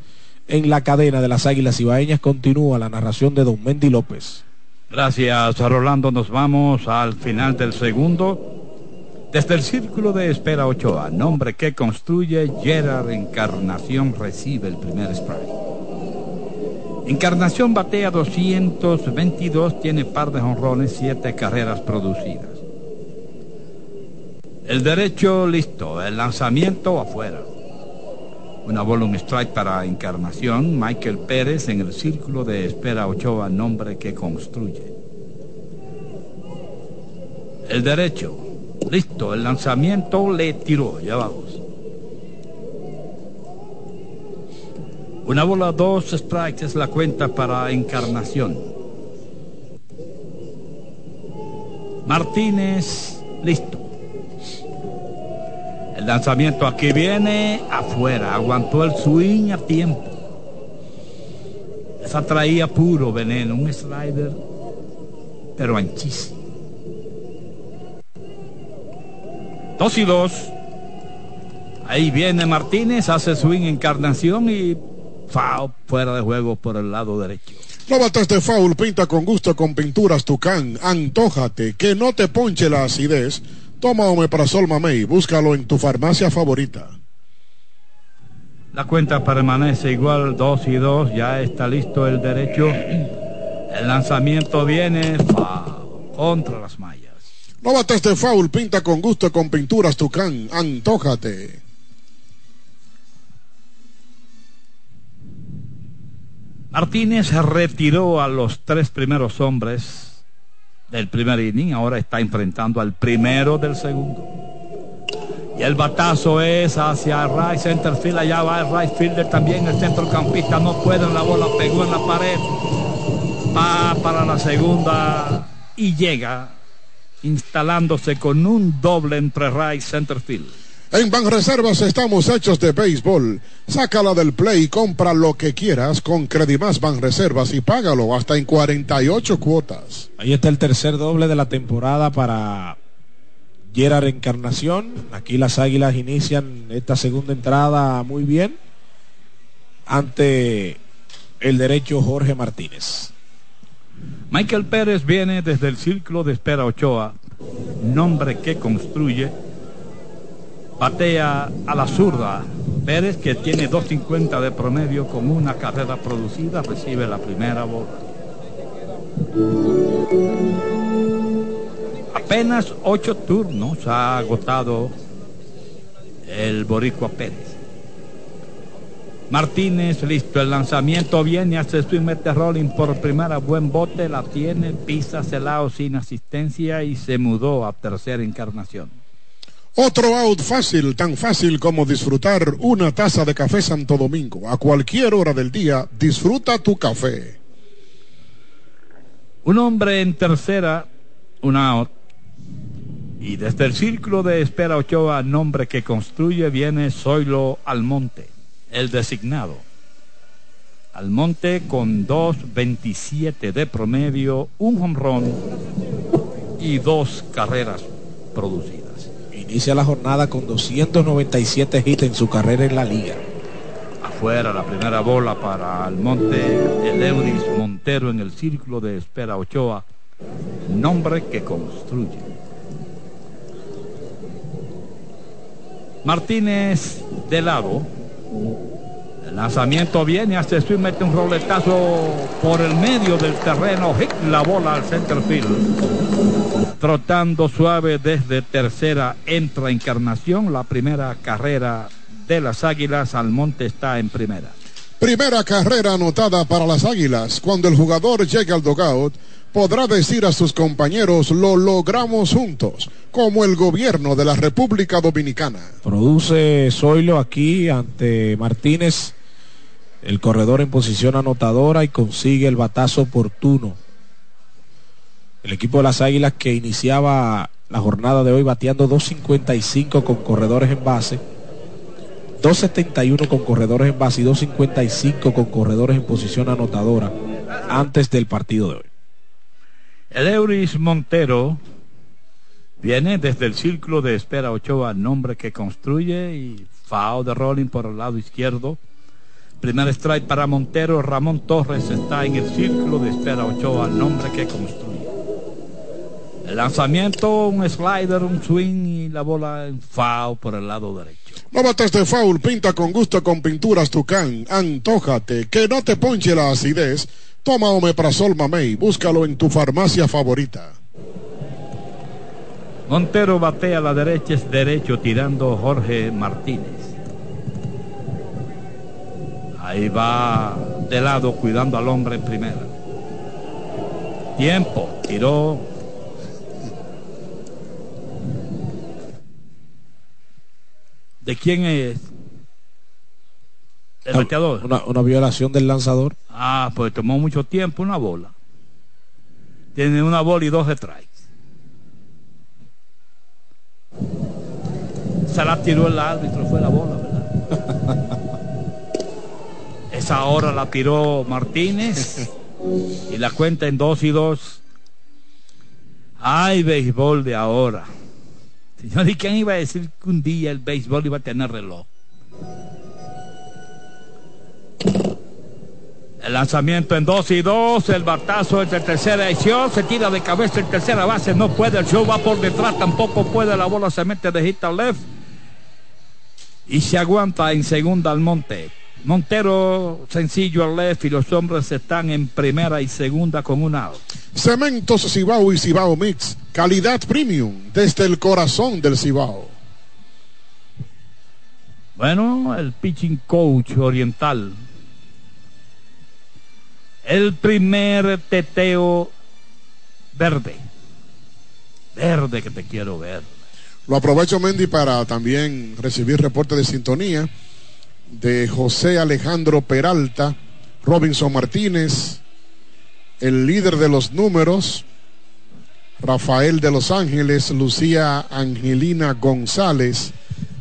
en la cadena de las Águilas Ibaeñas continúa la narración de Don Mendy López. Gracias, Rolando. Nos vamos al final del segundo. Desde el círculo de espera Ochoa, nombre que construye Gerard Encarnación recibe el primer spray. Encarnación batea 222, tiene par de jonrones, siete carreras producidas. El derecho listo, el lanzamiento afuera. Una bola, strike para Encarnación. Michael Pérez en el círculo de espera Ochoa, nombre que construye. El derecho. Listo, el lanzamiento le tiró. Ya vamos. Una bola, dos strikes es la cuenta para Encarnación. Martínez, listo. El lanzamiento aquí viene afuera. Aguantó el swing a tiempo. Esa traía puro veneno. Un slider, pero anchísimo. Dos y dos. Ahí viene Martínez, hace swing encarnación y foul fuera de juego por el lado derecho. No batas de foul, pinta con gusto con pinturas Tucán. Antójate, que no te ponche la acidez Toma Omeprazol Mamey, búscalo en tu farmacia favorita. La cuenta permanece igual, 2 y 2, ya está listo el derecho. El lanzamiento viene contra las mallas. No bates de foul, pinta con gusto con pinturas Tucán, antójate. Martínez retiró a los tres primeros hombres del primer inning, ahora está enfrentando al primero del segundo. Y el batazo es hacia right center field, allá va el right fielder también, el centrocampista no puede, la bola pegó en la pared, va para la segunda y llega instalándose con un doble entre right center field. En Banreservas estamos hechos de béisbol. Sácala del play y compra lo que quieras con Credimás Banreservas y págalo hasta en 48 cuotas. Ahí está el tercer doble de la temporada para Gerard Encarnación. Aquí las Águilas inician esta segunda entrada muy bien ante el derecho Jorge Martínez. Michael Pérez viene desde el círculo de espera Ochoa, nombre que construye Batea a la zurda. Pérez, que tiene 2.50 de promedio con una carrera producida, recibe la primera bola. Apenas ocho turnos ha agotado el Boricua Pérez. Martínez, listo, el lanzamiento viene, hace su mete rolling por primera, buen bote, la tiene, pisa celado sin asistencia y se mudó a tercera encarnación. Otro out fácil, tan fácil como disfrutar una taza de café Santo Domingo. A cualquier hora del día, disfruta tu café. Un hombre en tercera, un out. Y desde el círculo de espera Ochoa, nombre que construye, viene Zoilo Almonte, el designado. Almonte con 2.27 de promedio, un home y dos carreras producidas. Inicia la jornada con 297 hits en su carrera en la liga. Fuera la primera bola para el monte el Euris Montero en el círculo de espera Ochoa, nombre que construye. Martínez de lado. El lanzamiento viene, hace swing, mete un roletazo por el medio del terreno, hit la bola al center field. Trotando suave desde tercera, entra Encarnación, la primera carrera de las Águilas, Almonte está en primera. Primera carrera anotada para las Águilas. Cuando el jugador llegue al dogout, podrá decir a sus compañeros, lo logramos juntos, como el gobierno de la República Dominicana. Produce Zoilo aquí ante Martínez, el corredor en posición anotadora y consigue el batazo oportuno. El equipo de las Águilas que iniciaba la jornada de hoy bateando 2.55 con corredores en base, 2.71 con corredores en base y 2.55 con corredores en posición anotadora antes del partido de hoy. El Euris Montero viene desde el círculo de espera Ochoa, nombre que construye y FAO de rolling por el lado izquierdo. Primer strike para Montero, Ramón Torres está en el círculo de espera Ochoa, nombre que construye. El lanzamiento, un slider, un swing y la bola en FAO por el lado derecho. No bates de foul, pinta con gusto con pinturas Tucán. Antójate, que no te ponche la acidez. Toma Omeprazol Mamey, búscalo en tu farmacia favorita. Montero batea a la derecha, es derecho tirando Jorge Martínez. Ahí va de lado cuidando al hombre en primera. Tiempo, tiró. ¿De quién es? El bateador. Una, una violación del lanzador. Ah, pues tomó mucho tiempo una bola. Tiene una bola y dos strikes. Se la tiró el árbitro, fue la bola, Esa hora la tiró Martínez *laughs* y la cuenta en dos y dos. Ay, béisbol de ahora. Señor, ¿y quién iba a decir que un día el béisbol iba a tener reloj? El lanzamiento en 2 y 2, el batazo es de tercera edición, se tira de cabeza en tercera base, no puede, el show va por detrás, tampoco puede, la bola se mete de hit al left y se aguanta en segunda al monte. Montero sencillo al left y los hombres están en primera y segunda con un out. Cementos Cibao y Cibao Mix, calidad premium desde el corazón del Cibao. Bueno, el pitching coach oriental el primer teteo verde. Verde que te quiero ver. Lo aprovecho, Mendy, para también recibir reporte de sintonía de José Alejandro Peralta, Robinson Martínez, el líder de los números, Rafael de Los Ángeles, Lucía Angelina González,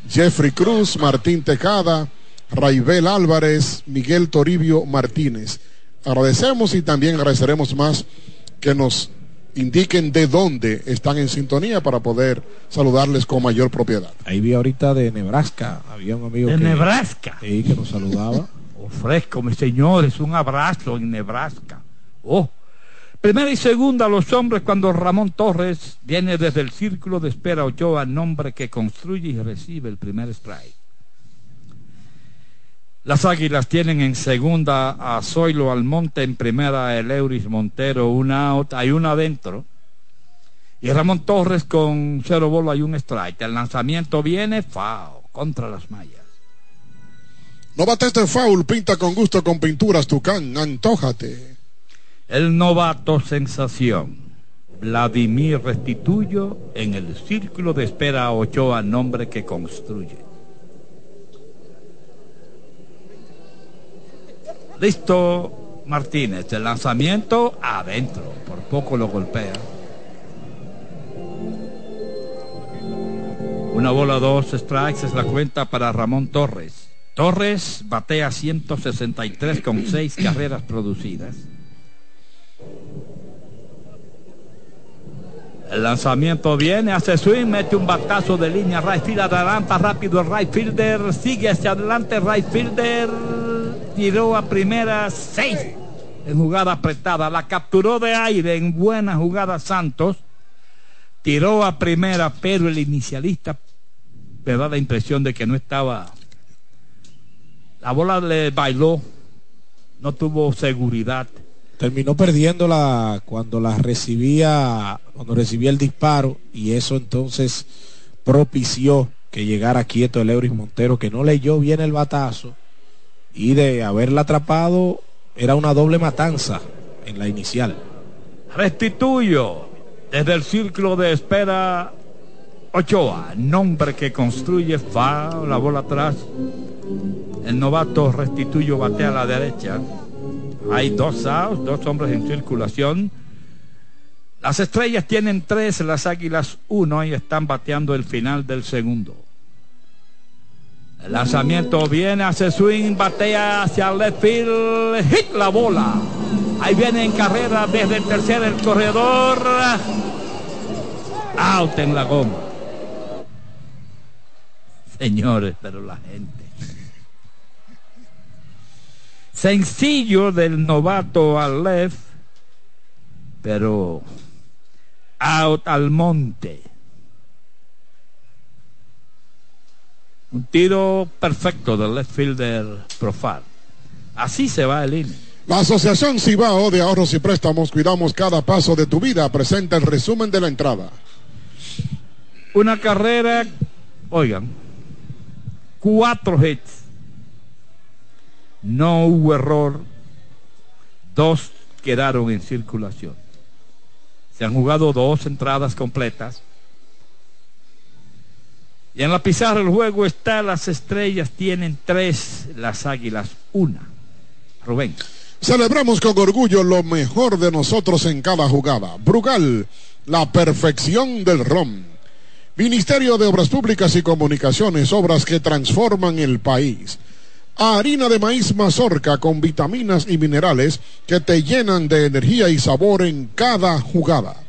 Jeffrey Cruz, Martín Tejada, Raibel Álvarez, Miguel Toribio Martínez. Agradecemos y también agradeceremos más que nos indiquen de dónde están en sintonía para poder saludarles con mayor propiedad. Ahí vi ahorita de Nebraska, había un amigo de que, Nebraska. Sí, que nos saludaba. *laughs* Ofrezco, mis señores, un abrazo en Nebraska. Oh, primera y segunda los hombres cuando Ramón Torres viene desde el círculo de espera Ochoa, nombre que construye y recibe el primer strike. Las Águilas tienen en segunda a Zoilo Almonte, en primera el Euris Montero, una out, hay una adentro. Y Ramón Torres con cero bolo hay un strike. El lanzamiento viene, FAO, contra las mallas. No bates de foul, pinta con gusto con pinturas Tucán, antójate. El novato sensación. Vladimir Restituyo en el círculo de espera Ochoa, nombre que construye. Listo Martínez, el lanzamiento adentro, por poco lo golpea. Una bola, dos strikes es la cuenta para Ramón Torres. Torres batea 163 con seis carreras producidas. El lanzamiento viene, hace swing, mete un batazo de línea right field, adelanta rápido el right fielder, sigue hacia adelante right fielder, tiró a primera seis en jugada apretada. La capturó de aire en buena jugada Santos. Tiró a primera, pero el inicialista me da la impresión de que no estaba. La bola le bailó, no tuvo seguridad. Terminó perdiéndola cuando la recibía, cuando recibía el disparo, y eso entonces propició que llegara quieto el Euris Montero, que no leyó bien el batazo, y de haberla atrapado era una doble matanza en la inicial. Restituyo desde el círculo de espera Ochoa, nombre que construye fa, la bola atrás. El novato Restituyo batea a la derecha. Hay dos outs, dos hombres en circulación. Las estrellas tienen tres, las águilas uno y están bateando el final del segundo. El lanzamiento viene, hace swing, batea hacia el left field, hit la bola. Ahí viene en carrera desde el tercer el corredor. Out en la goma. Señores, pero la gente. Sencillo del novato al left, pero out al monte. Un tiro perfecto del left fielder Profar. Así se va el inning. La Asociación Cibao de Ahorros y Préstamos Cuidamos Cada Paso de tu Vida presenta el resumen de la entrada. Una carrera, oigan, cuatro hits. No hubo error. Dos quedaron en circulación. Se han jugado dos entradas completas. Y en la pizarra del juego está las estrellas, tienen tres, las águilas una. Rubén. Celebramos con orgullo lo mejor de nosotros en cada jugada. Brugal, la perfección del rom. Ministerio de Obras Públicas y Comunicaciones, obras que transforman el país. Harina de maíz mazorca con vitaminas y minerales que te llenan de energía y sabor en cada jugada.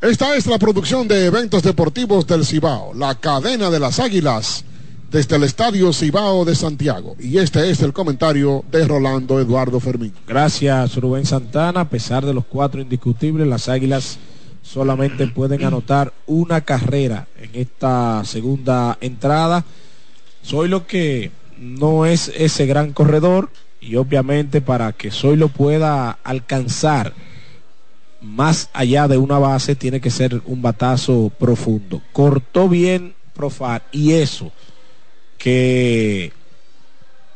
Esta es la producción de eventos deportivos del Cibao, la cadena de las águilas, desde el Estadio Cibao de Santiago. Y este es el comentario de Rolando Eduardo Fermín. Gracias, Rubén Santana. A pesar de los cuatro indiscutibles, las águilas solamente pueden anotar una carrera en esta segunda entrada. Soy lo que no es ese gran corredor y obviamente para que Soy lo pueda alcanzar más allá de una base tiene que ser un batazo profundo. Cortó bien Profar y eso que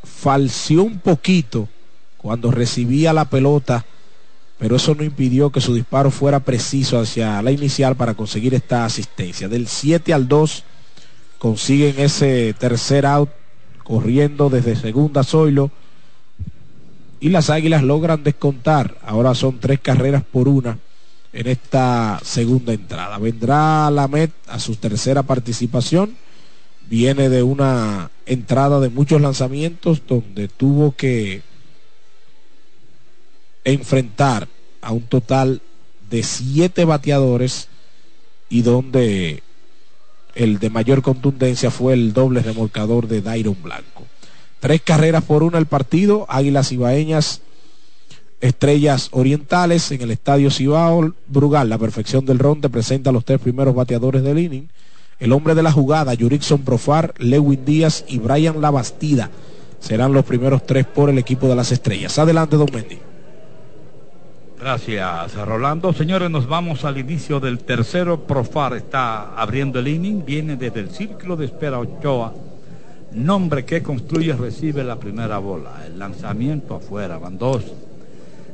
falseó un poquito cuando recibía la pelota, pero eso no impidió que su disparo fuera preciso hacia la inicial para conseguir esta asistencia. Del 7 al 2 consiguen ese tercer out corriendo desde segunda Zoilo y las Águilas logran descontar. Ahora son tres carreras por una en esta segunda entrada. Vendrá la Met a su tercera participación. Viene de una entrada de muchos lanzamientos donde tuvo que enfrentar a un total de siete bateadores y donde el de mayor contundencia fue el doble remolcador de Dairon Blanco. Tres carreras por una el partido, Águilas Ibaeñas, Estrellas Orientales en el Estadio Cibao, Brugal, la perfección del ronde, presenta a los tres primeros bateadores del inning. El hombre de la jugada, Yurikson Profar, Lewin Díaz y Brian Labastida serán los primeros tres por el equipo de las estrellas. Adelante, Don Mendy. Gracias, Rolando. Señores, nos vamos al inicio del tercero. Profar está abriendo el inning, viene desde el círculo de espera Ochoa Nombre que construye recibe la primera bola. El lanzamiento afuera, van dos.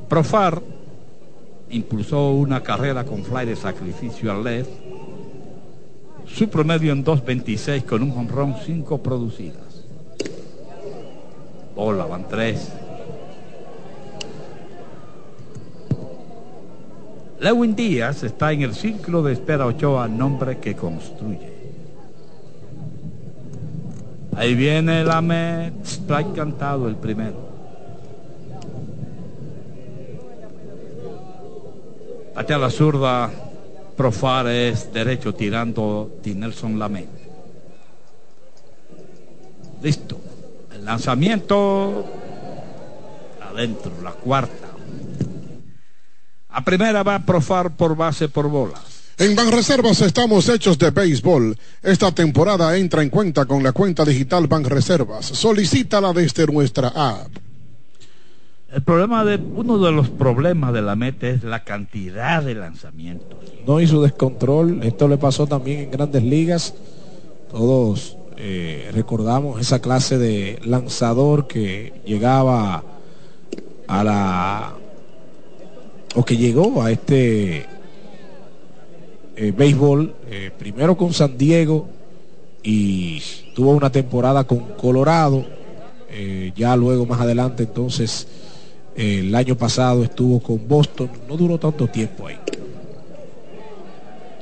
Profar impulsó una carrera con fly de sacrificio al left. Su promedio en 2.26 con un home run, 5 producidas. Bola, van tres. Lewin Díaz está en el círculo de espera Ochoa, nombre que construye. Ahí viene la Met, strike cantado el primero. Hacia la zurda, Profar es derecho tirando Nelson Lamet. Listo. El Lanzamiento adentro, la cuarta. A primera va Profar por base por bola. En Banreservas estamos hechos de béisbol. Esta temporada entra en cuenta con la cuenta digital Banreservas. Solicítala desde nuestra app. El problema de uno de los problemas de la meta es la cantidad de lanzamientos. No hizo descontrol. Esto le pasó también en Grandes Ligas. Todos eh, recordamos esa clase de lanzador que llegaba a la o que llegó a este eh, béisbol eh, primero con San Diego y tuvo una temporada con Colorado ya luego más adelante entonces el año pasado estuvo con Boston, no duró tanto tiempo ahí.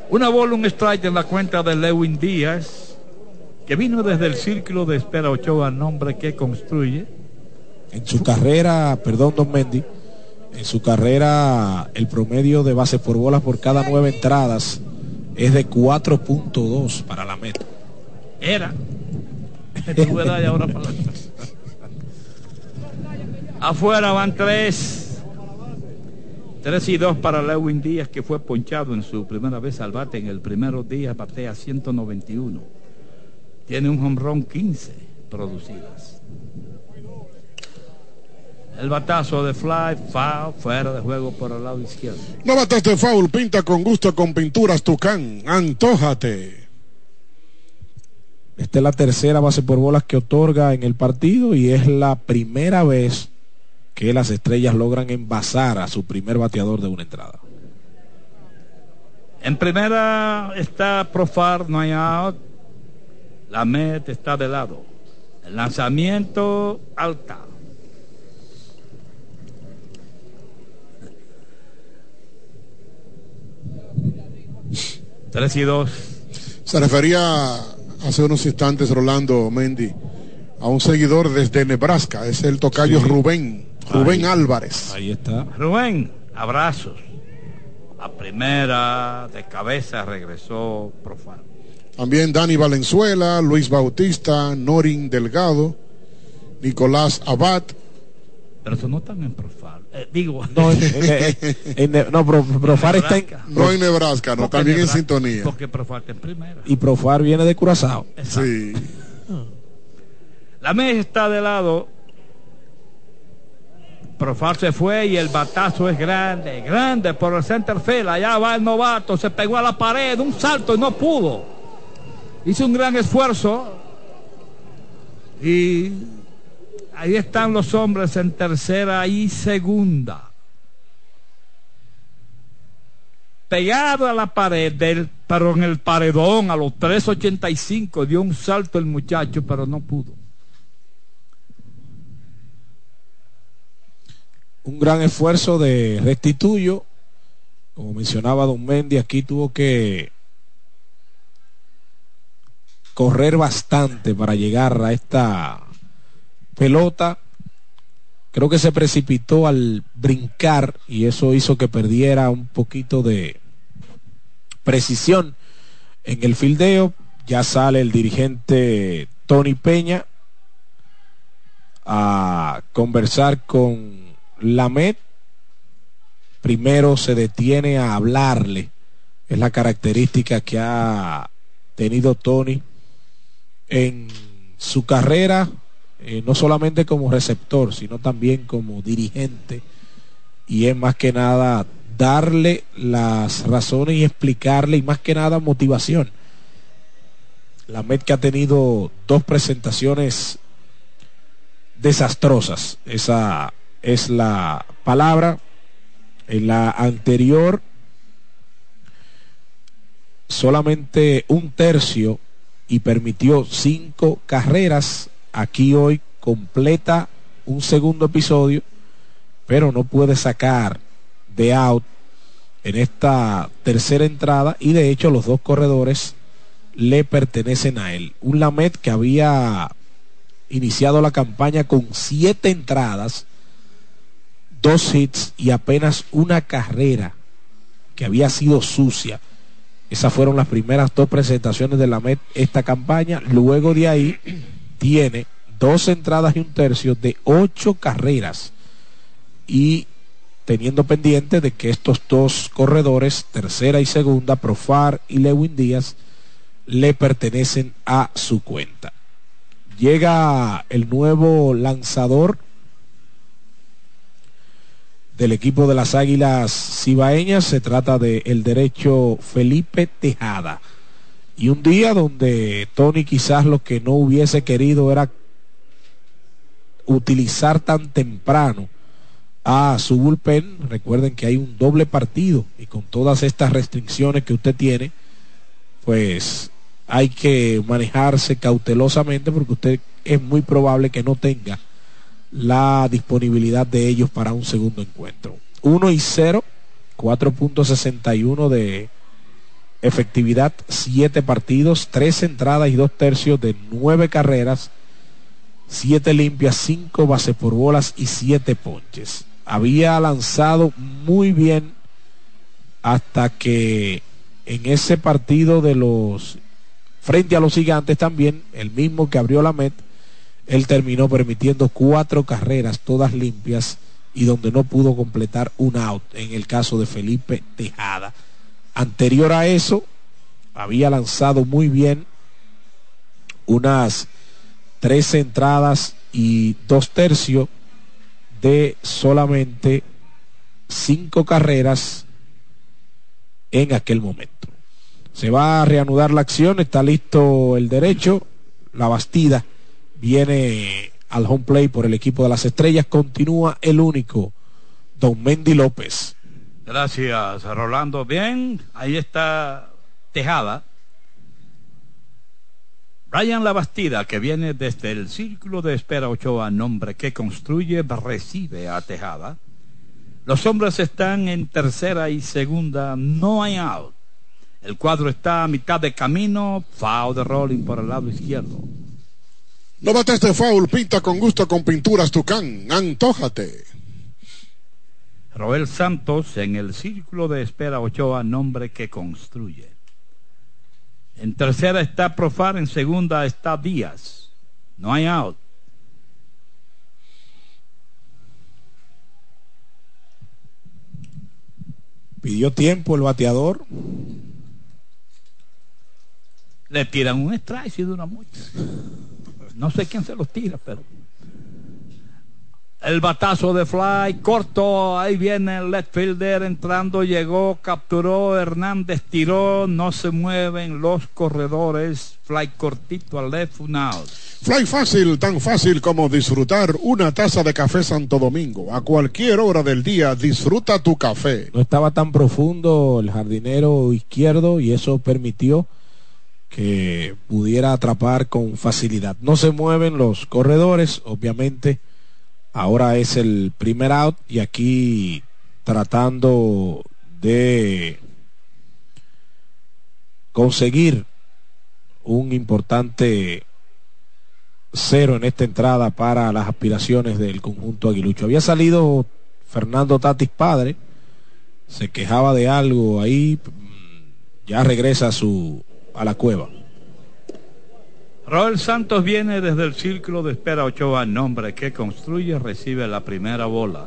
Una bola, un strike en la cuenta de Lewin Díaz, que vino desde el círculo de espera Ochoa, nombre que construye. En su carrera, perdón, Don Mendy, en su carrera el promedio de base por bolas por cada nueve entradas es de 4.2 para la meta. Era. ahora para Afuera van tres. Tres y dos para Lewin Díaz, que fue ponchado en su primera vez al bate. En el primero día batea 191. Tiene un home run 15 producidas. El batazo de fly, foul, fuera de juego por el lado izquierdo. No bataste foul, pinta con gusto con pinturas Tucán. Antójate. Esta es la tercera base por bolas que otorga en el partido y es la primera vez que las estrellas logran envasar a su primer bateador de una entrada. En primera está Profar, no hay out. La meta está de lado. El lanzamiento alta. Tres y dos. Se refería hace unos instantes Rolando Mendy a un seguidor desde Nebraska, es el tocayo Rubén. Rubén Álvarez. Ahí está. Rubén, abrazos. La primera de cabeza regresó profano. También Dani Valenzuela, Luis Bautista, Norin Delgado, Nicolás Abad. Pero eso no están en Profar. Eh, digo, no, en, no Profar está en. No en Nebraska, no, también en sintonía. Porque Profar está en primera. Y Profar viene de Curazao. Sí. La mesa está de lado Profar se fue y el batazo es grande, grande por el center field. Allá va el novato, se pegó a la pared, un salto y no pudo. Hizo un gran esfuerzo. Y ahí están los hombres en tercera y segunda. Pegado a la pared, del, pero en el paredón a los 3.85 dio un salto el muchacho, pero no pudo. un gran esfuerzo de restituyo. Como mencionaba Don Mendy, aquí tuvo que correr bastante para llegar a esta pelota. Creo que se precipitó al brincar y eso hizo que perdiera un poquito de precisión en el fildeo. Ya sale el dirigente Tony Peña a conversar con Lamet primero se detiene a hablarle. Es la característica que ha tenido Tony en su carrera, eh, no solamente como receptor, sino también como dirigente. Y es más que nada darle las razones y explicarle, y más que nada motivación. La Met que ha tenido dos presentaciones desastrosas. Esa es la palabra. En la anterior, solamente un tercio y permitió cinco carreras. Aquí hoy completa un segundo episodio, pero no puede sacar de out en esta tercera entrada y de hecho los dos corredores le pertenecen a él. Un Lamet que había iniciado la campaña con siete entradas dos hits y apenas una carrera que había sido sucia. Esas fueron las primeras dos presentaciones de la MET esta campaña. Luego de ahí tiene dos entradas y un tercio de ocho carreras. Y teniendo pendiente de que estos dos corredores, tercera y segunda, Profar y Lewin Díaz, le pertenecen a su cuenta. Llega el nuevo lanzador del equipo de las Águilas Cibaeñas. Se trata de el derecho Felipe Tejada. Y un día donde Tony quizás lo que no hubiese querido era utilizar tan temprano a su bullpen. Recuerden que hay un doble partido y con todas estas restricciones que usted tiene, pues hay que manejarse cautelosamente porque usted es muy probable que no tenga la disponibilidad de ellos para un segundo encuentro. 1 y 0, 4.61 de efectividad, 7 partidos, 3 entradas y 2 tercios de 9 carreras, 7 limpias, 5 bases por bolas y 7 ponches. Había lanzado muy bien hasta que en ese partido de los frente a los gigantes también, el mismo que abrió la Met, él terminó permitiendo cuatro carreras, todas limpias, y donde no pudo completar un out, en el caso de Felipe Tejada. Anterior a eso, había lanzado muy bien unas tres entradas y dos tercios de solamente cinco carreras en aquel momento. Se va a reanudar la acción, está listo el derecho, la bastida viene al home play por el equipo de las estrellas, continúa el único, Don Mendy López. Gracias, Rolando. Bien, ahí está Tejada. Brian Bastida, que viene desde el Círculo de Espera Ochoa, nombre que construye, recibe a Tejada. Los hombres están en tercera y segunda, no hay out. El cuadro está a mitad de camino, foul de rolling por el lado izquierdo. No bates de foul, pinta con gusto con pinturas Tucán, antójate. Roel Santos en el círculo de espera Ochoa, nombre que construye. En tercera está Profar, en segunda está Díaz. No hay out. Pidió tiempo el bateador le tiran un strike y dura mucho. No sé quién se los tira, pero. El batazo de fly, corto, ahí viene el left fielder entrando, llegó, capturó, Hernández tiró, no se mueven los corredores, fly cortito al left, un out. Fly fácil, tan fácil como disfrutar una taza de café Santo Domingo. A cualquier hora del día, disfruta tu café. No estaba tan profundo el jardinero izquierdo y eso permitió que pudiera atrapar con facilidad. No se mueven los corredores, obviamente. Ahora es el primer out y aquí tratando de conseguir un importante cero en esta entrada para las aspiraciones del conjunto aguilucho. Había salido Fernando Tatis padre, se quejaba de algo ahí, ya regresa a su a la cueva. Roel Santos viene desde el círculo de espera Ochoa, nombre que construye, recibe la primera bola.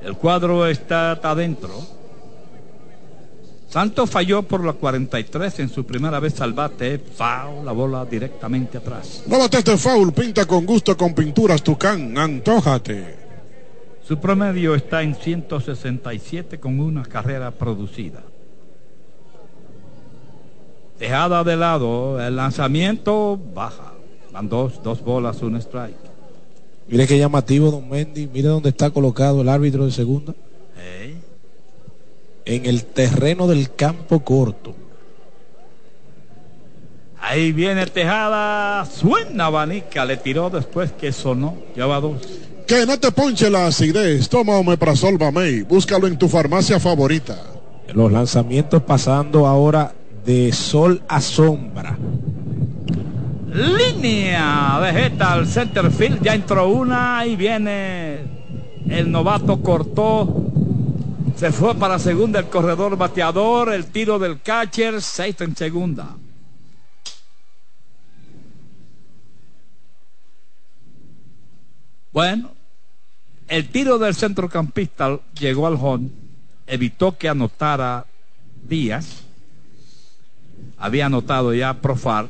El cuadro está adentro. Santos falló por la 43 en su primera vez al bate. Foul, la bola directamente atrás. No bates de foul, pinta con gusto con pinturas Tucán, antójate. Su promedio está en 167 con una carrera producida. Dejada de lado, el lanzamiento baja. Van dos, dos bolas, un strike. Mire qué llamativo, don Mendy. Mire dónde está colocado el árbitro de segunda. En el terreno del campo corto. Ahí viene Tejada. Suena abanica. Le tiró después que sonó. Lleva dos. Que no te ponche la acidez. Toma Omeprazol Bamey. Búscalo en tu farmacia favorita. Los lanzamientos pasando ahora de sol a sombra. Línea vegeta al center field, ya entró una y viene el novato cortó. Se fue para segunda el corredor bateador, el tiro del catcher, seis en segunda. Bueno, el tiro del centrocampista llegó al home, evitó que anotara Díaz, había anotado ya Profar,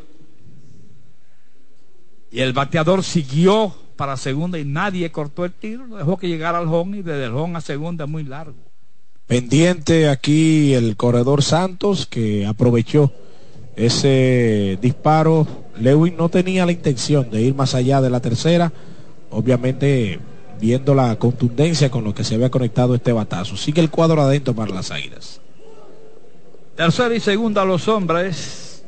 y el bateador siguió para segunda y nadie cortó el tiro, dejó que llegara al home y desde el home a segunda muy largo. Pendiente aquí el corredor Santos que aprovechó ese disparo. Lewin no tenía la intención de ir más allá de la tercera, obviamente viendo la contundencia con lo que se había conectado este batazo. Sigue el cuadro adentro para las águilas. Tercera y segunda los hombres.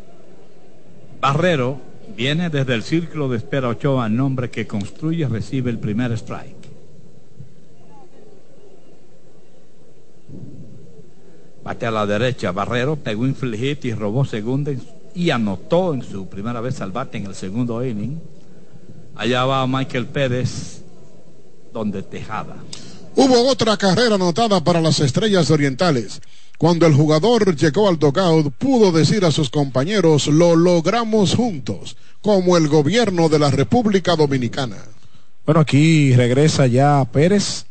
Barrero viene desde el círculo de espera Ochoa, nombre que construye, recibe el primer strike. Bate a la derecha, Barrero pegó un hit y robó segunda y anotó en su primera vez al bate en el segundo inning. Allá va Michael Pérez, donde Tejada. Hubo otra carrera anotada para las estrellas orientales. Cuando el jugador llegó al dogout, pudo decir a sus compañeros, lo logramos juntos, como el gobierno de la República Dominicana. Bueno, aquí regresa ya Pérez.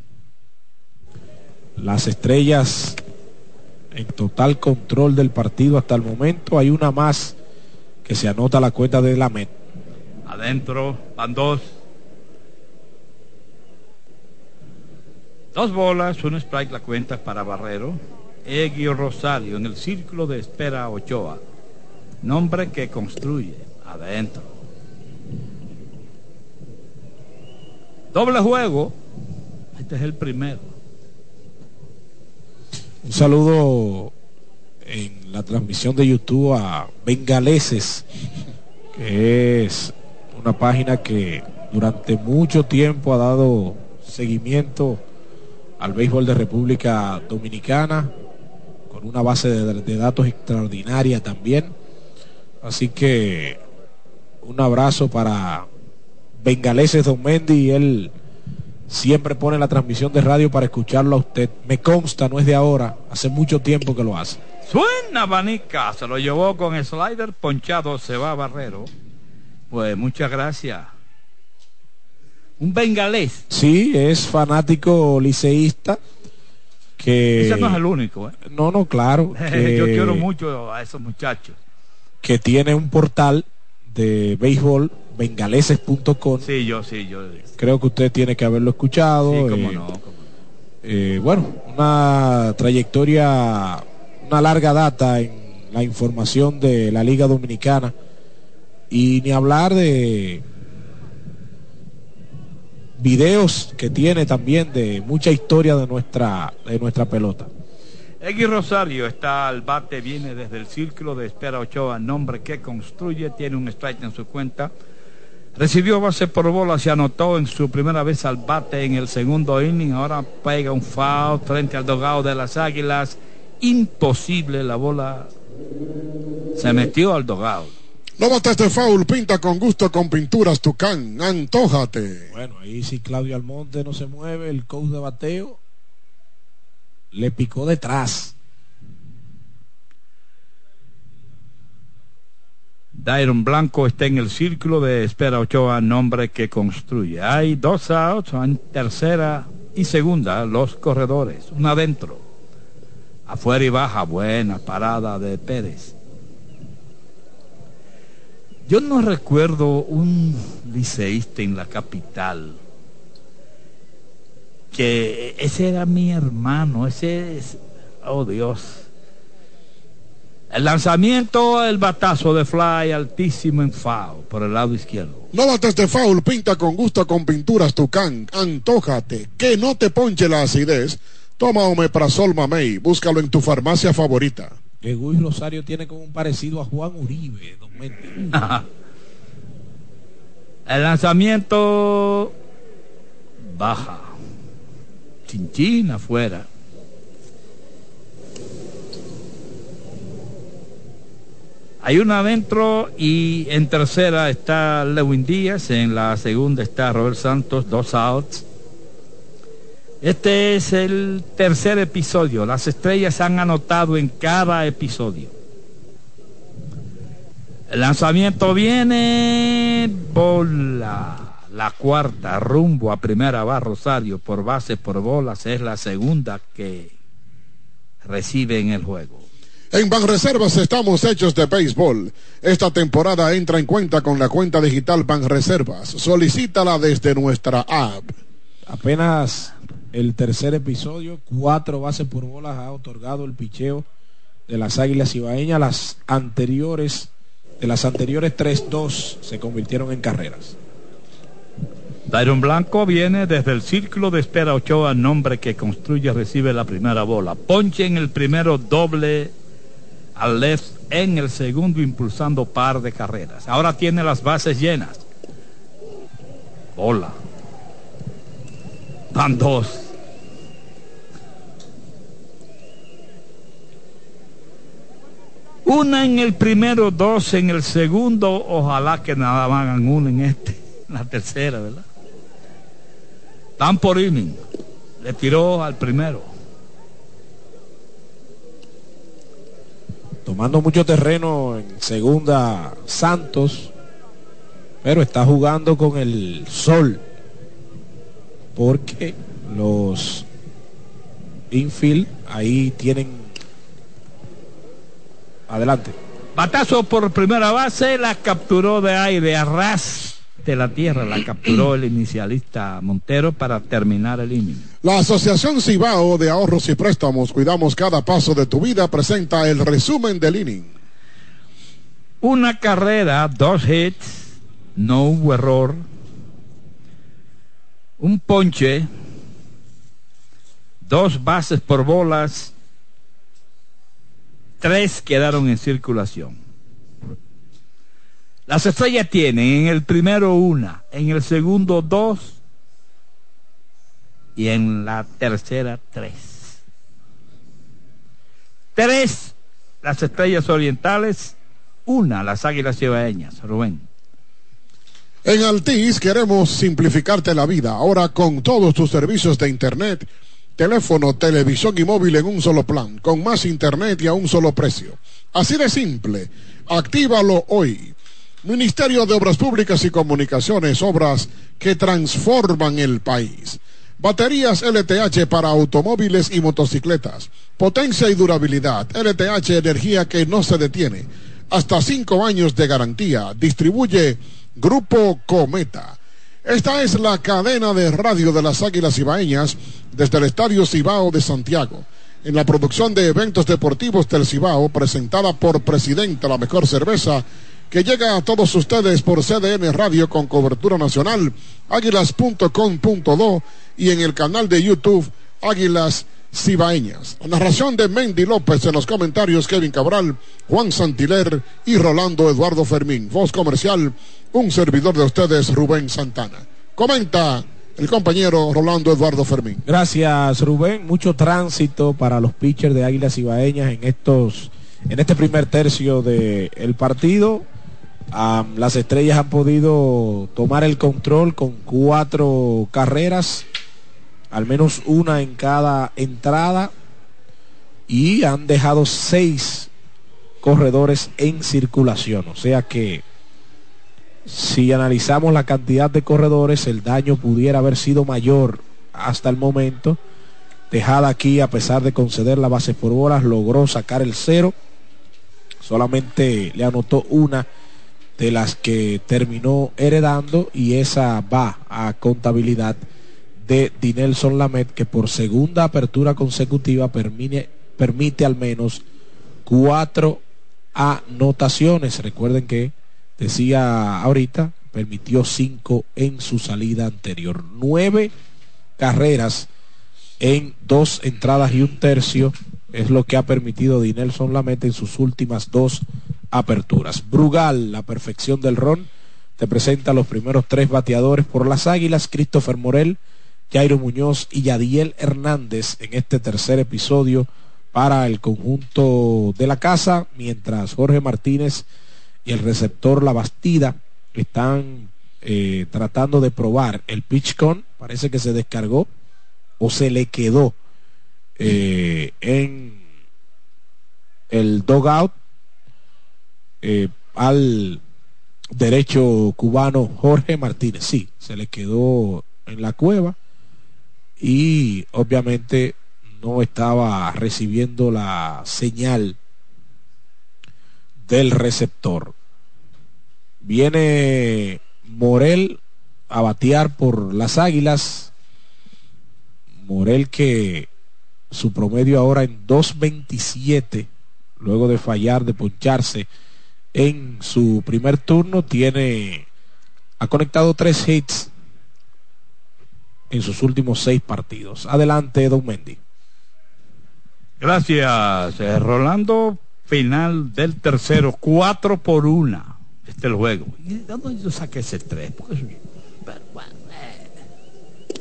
Las estrellas en total control del partido hasta el momento. Hay una más que se anota a la cuenta de la MET. Adentro, van dos. Dos bolas, un strike la cuenta para Barrero. Eguio Rosario en el círculo de espera Ochoa. Nombre que construye. Adentro. Doble juego. Este es el primero. Un saludo en la transmisión de YouTube a Bengaleses, que es una página que durante mucho tiempo ha dado seguimiento al béisbol de República Dominicana, con una base de, de datos extraordinaria también. Así que un abrazo para Bengaleses Don Mendy, él siempre pone la transmisión de radio para escucharlo a usted. Me consta, no es de ahora, hace mucho tiempo que lo hace. Suena Banica, se lo llevó con el slider ponchado, se va Barrero. Pues muchas gracias. Un bengalés. Sí, es fanático liceísta. Que... Ese no es el único. ¿eh? No, no, claro. *laughs* Que... Yo quiero mucho a esos muchachos. Que tiene un portal de béisbol bengaleses.com. Sí, yo, sí, yo. Creo que usted tiene que haberlo escuchado. Sí, cómo eh, no. Cómo eh, bueno, una trayectoria, una larga data en la información de la Liga Dominicana y ni hablar de videos que tiene también de mucha historia de nuestra de nuestra pelota. Egui Rosario está al bate, viene desde el círculo de espera Ochoa, nombre que construye, tiene un strike en su cuenta. Recibió base por bola, se anotó en su primera vez al bate en el segundo inning, ahora pega un foul frente al dogado de las águilas. Imposible, la bola se metió al dogado. No bate este foul, pinta con gusto con pinturas Tucán, antójate. Bueno, ahí si Claudio Almonte no se mueve, el coach de bateo le picó detrás. Dairon Blanco está en el círculo de espera Ochoa, nombre que construye. Hay dos outs en tercera y segunda, los corredores, una adentro. Afuera y baja, buena parada de Pérez. Yo no recuerdo un liceísta en la capital que ese era mi hermano, ese es, oh Dios. El lanzamiento, el batazo de fly altísimo en foul por el lado izquierdo. No bates de foul, pinta con gusto con pinturas Tucán. Antójate, que no te ponche la acidez. Toma Omeprazol Mamey, búscalo en tu farmacia favorita. Que Luis Rosario tiene como un parecido a Juan Uribe, don Mendy. *laughs* el lanzamiento baja. Chinchín afuera. Hay una adentro y en tercera está Lewin Díaz, en la segunda está Robert Santos, dos outs. Este es el tercer episodio. Las estrellas han anotado en cada episodio. El lanzamiento viene. Bola. la cuarta rumbo a primera va Rosario por base por bolas, es la segunda que recibe en el juego. En Banreservas estamos hechos de béisbol. Esta temporada entra en cuenta con la cuenta digital Banreservas. Solicítala desde nuestra app. Apenas el tercer episodio, cuatro bases por bolas ha otorgado el picheo de las Águilas Ibaeñas. Las anteriores, de las anteriores 3-2 se convirtieron en carreras. Dairon Blanco viene desde el círculo de espera Ochoa, nombre que construye, recibe la primera bola. Ponche en el primero, doble al left en el segundo, impulsando par de carreras. Ahora tiene las bases llenas. Bola. Van dos. Una en el primero, dos en el segundo. Ojalá que nada más hagan uno en este, en la tercera, ¿verdad? Dan por inning. Le tiró al primero. Tomando mucho terreno en segunda Santos, pero está jugando con el sol. Porque los infield ahí tienen... Adelante. Batazo por primera base, la capturó de aire a ras de la tierra, la capturó el inicialista Montero para terminar el inning. La Asociación Cibao de Ahorros y Préstamos, cuidamos cada paso de tu vida, presenta el resumen del inning. Una carrera, dos hits, no hubo error, un ponche, dos bases por bolas, tres quedaron en circulación. Las estrellas tienen en el primero una, en el segundo dos y en la tercera tres. Tres las estrellas orientales, una las águilas cibaeñas. Rubén. En Altis queremos simplificarte la vida. Ahora con todos tus servicios de Internet, teléfono, televisión y móvil en un solo plan, con más Internet y a un solo precio. Así de simple. Actívalo hoy. Ministerio de Obras Públicas y Comunicaciones, obras que transforman el país. Baterías LTH para automóviles y motocicletas. Potencia y durabilidad. LTH, energía que no se detiene. Hasta cinco años de garantía. Distribuye Grupo Cometa. Esta es la cadena de radio de las Águilas Cibaeñas desde el Estadio Cibao de Santiago. En la producción de eventos deportivos del Cibao, presentada por Presidente La Mejor Cerveza, que llega a todos ustedes por CDN Radio con cobertura nacional, águilas.com.do y en el canal de YouTube Águilas Cibaeñas. Narración de Mendy López en los comentarios Kevin Cabral, Juan Santiler y Rolando Eduardo Fermín. Voz comercial, un servidor de ustedes, Rubén Santana. Comenta el compañero Rolando Eduardo Fermín. Gracias, Rubén. Mucho tránsito para los pitchers de Águilas Cibaeñas en estos, en este primer tercio del partido. Um, las estrellas han podido tomar el control con cuatro carreras, al menos una en cada entrada, y han dejado seis corredores en circulación. O sea que si analizamos la cantidad de corredores, el daño pudiera haber sido mayor hasta el momento. Dejada aquí, a pesar de conceder la base por horas, logró sacar el cero. Solamente le anotó una de las que terminó heredando y esa va a contabilidad de Dinelson Lamet que por segunda apertura consecutiva permite, permite al menos cuatro anotaciones. Recuerden que decía ahorita, permitió cinco en su salida anterior. Nueve carreras en dos entradas y un tercio es lo que ha permitido Dinelson Lamet en sus últimas dos aperturas. Brugal, la perfección del ron, te presenta los primeros tres bateadores por las Águilas, Christopher Morel, Jairo Muñoz y Yadiel Hernández en este tercer episodio para el conjunto de la casa, mientras Jorge Martínez y el receptor La Bastida están eh, tratando de probar el pitch con, parece que se descargó o se le quedó eh, en el dogout eh, al derecho cubano Jorge Martínez. Sí, se le quedó en la cueva y obviamente no estaba recibiendo la señal del receptor. Viene Morel a batear por las Águilas. Morel que su promedio ahora en 2.27, luego de fallar, de poncharse en su primer turno, tiene, ha conectado tres hits en sus últimos seis partidos. Adelante, Don Mendy. Gracias, eh, Rolando. Final del tercero, cuatro por una. Este es el juego. ¿Y de dónde yo saqué ese tres? Porque eso- pero bueno, eh.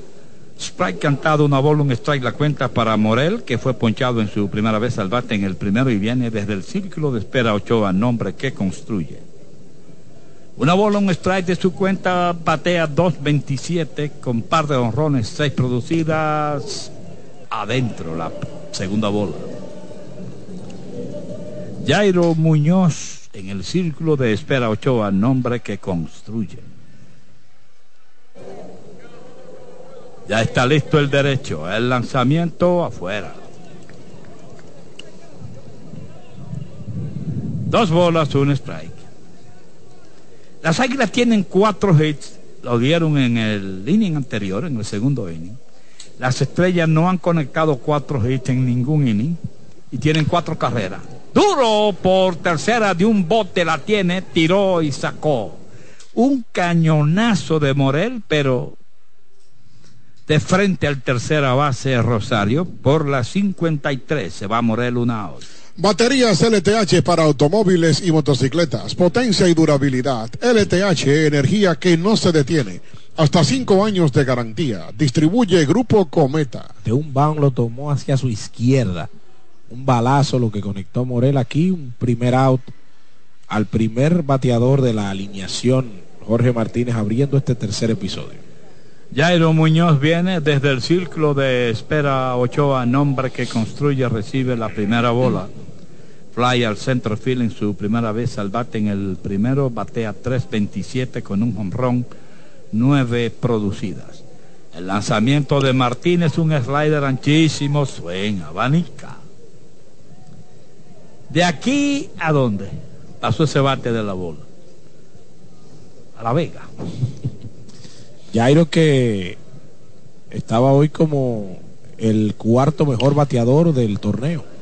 Strike cantado, una bola, un strike, la cuenta para Morel, que fue ponchado en su primera vez al bate en el primero y viene desde el círculo de espera Ochoa, nombre que construye. Una bola, un strike de su cuenta, batea 2.27 con par de honrones, seis producidas adentro la segunda bola. Jairo Muñoz en el círculo de espera Ochoa, nombre que construye. Ya está listo el derecho, el lanzamiento afuera. Dos bolas, un strike. Las águilas tienen cuatro hits, lo dieron en el inning anterior, en el segundo inning. Las estrellas no han conectado cuatro hits en ningún inning y tienen cuatro carreras. Duro por tercera de un bote la tiene, tiró y sacó. Un cañonazo de Morel, pero de frente al tercera base Rosario por la 53 se va Morel una out. Baterías LTH para automóviles y motocicletas. Potencia y durabilidad. LTH, energía que no se detiene. Hasta cinco años de garantía. Distribuye Grupo Cometa. De un bound lo tomó hacia su izquierda. Un balazo lo que conectó Morel aquí. Un primer out al primer bateador de la alineación. Jorge Martínez abriendo este tercer episodio. Jairo Muñoz viene desde el círculo de espera Ochoa, nombre que construye, recibe la primera bola. Fly al field en su primera vez al bate en el primero, batea 3.27 con un jonrón, nueve producidas. El lanzamiento de Martínez, un slider anchísimo, swing, abanica. De aquí a dónde pasó ese bate de la bola. A La Vega. Jairo que estaba hoy como el cuarto mejor bateador del torneo.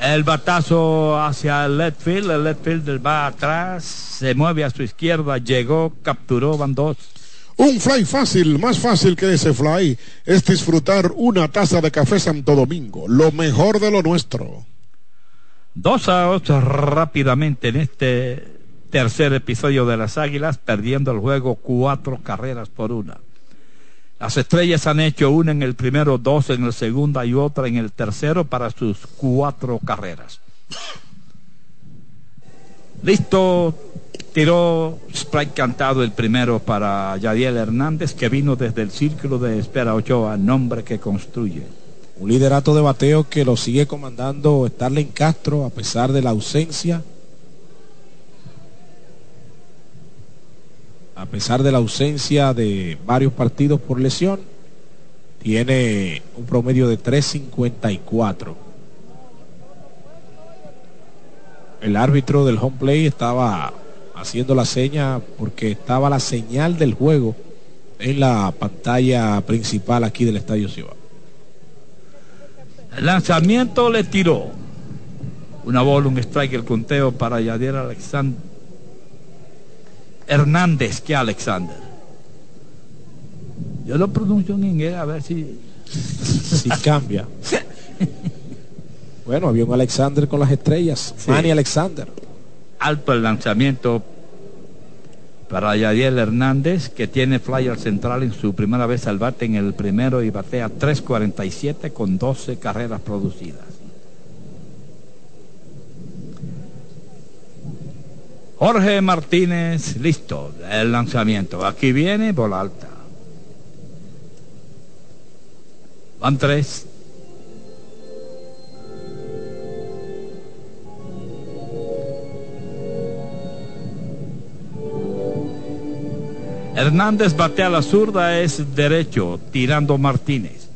El batazo hacia el left field, el left field va atrás, se mueve a su izquierda, llegó, capturó, van dos. Un fly fácil, más fácil que ese fly, es disfrutar una taza de café Santo Domingo, lo mejor de lo nuestro. Dos outs rápidamente en este tercer episodio de las Águilas, perdiendo el juego cuatro carreras por una. Las estrellas han hecho una en el primero, dos en el segundo y otra en el tercero para sus cuatro carreras. Listo, tiró strike cantado el primero para Yadiel Hernández, que vino desde el círculo de espera Ochoa, nombre que construye. Un liderato de bateo que lo sigue comandando Starling Castro a pesar de la ausencia. A pesar de la ausencia de varios partidos por lesión, tiene un promedio de 3.54. El árbitro del home play estaba haciendo la seña porque estaba la señal del juego en la pantalla principal aquí del Estadio Ciudad. El lanzamiento le tiró. Una bola, un strike, el conteo para Yadier Alexander. Hernández que Alexander. Yo lo pronuncio en inglés a ver si. Si *laughs* cambia. bueno, había un Alexander con las estrellas. Sí. Manny Alexander. Alto el lanzamiento para Yadiel Hernández, que tiene flyer central en su primera vez al bate en el primero y batea 3.47 con 12 carreras producidas. Jorge Martínez, listo, el lanzamiento. Aquí viene, bola alta. Van tres. Hernández batea la zurda, es derecho, tirando Martínez.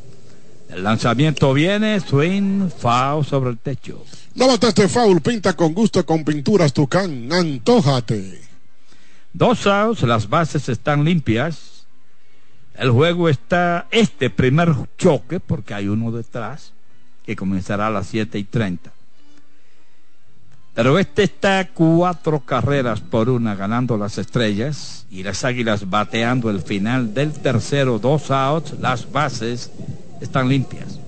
El lanzamiento viene, swing, foul sobre el techo. No mataste foul, pinta con gusto con pinturas Tucán, antójate. Dos outs, las bases están limpias. El juego está este primer choque, porque hay uno detrás, que comenzará a las 7 y 30. Pero este está cuatro carreras por una ganando las estrellas y las águilas bateando el final del tercero, dos outs, las bases están limpias.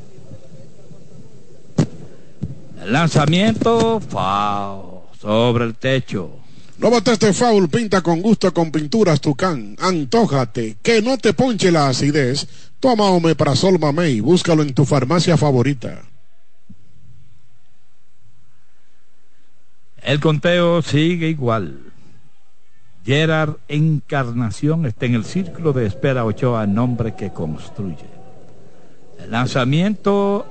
El lanzamiento, foul, sobre el techo. No mataste foul, pinta con gusto con pinturas Tucán. Antójate, que no te ponche la acidez. Toma Omeprazol Mamey, búscalo en tu farmacia favorita. El conteo sigue igual. Gerard Encarnación está en el círculo de espera Ochoa, nombre que construye. El lanzamiento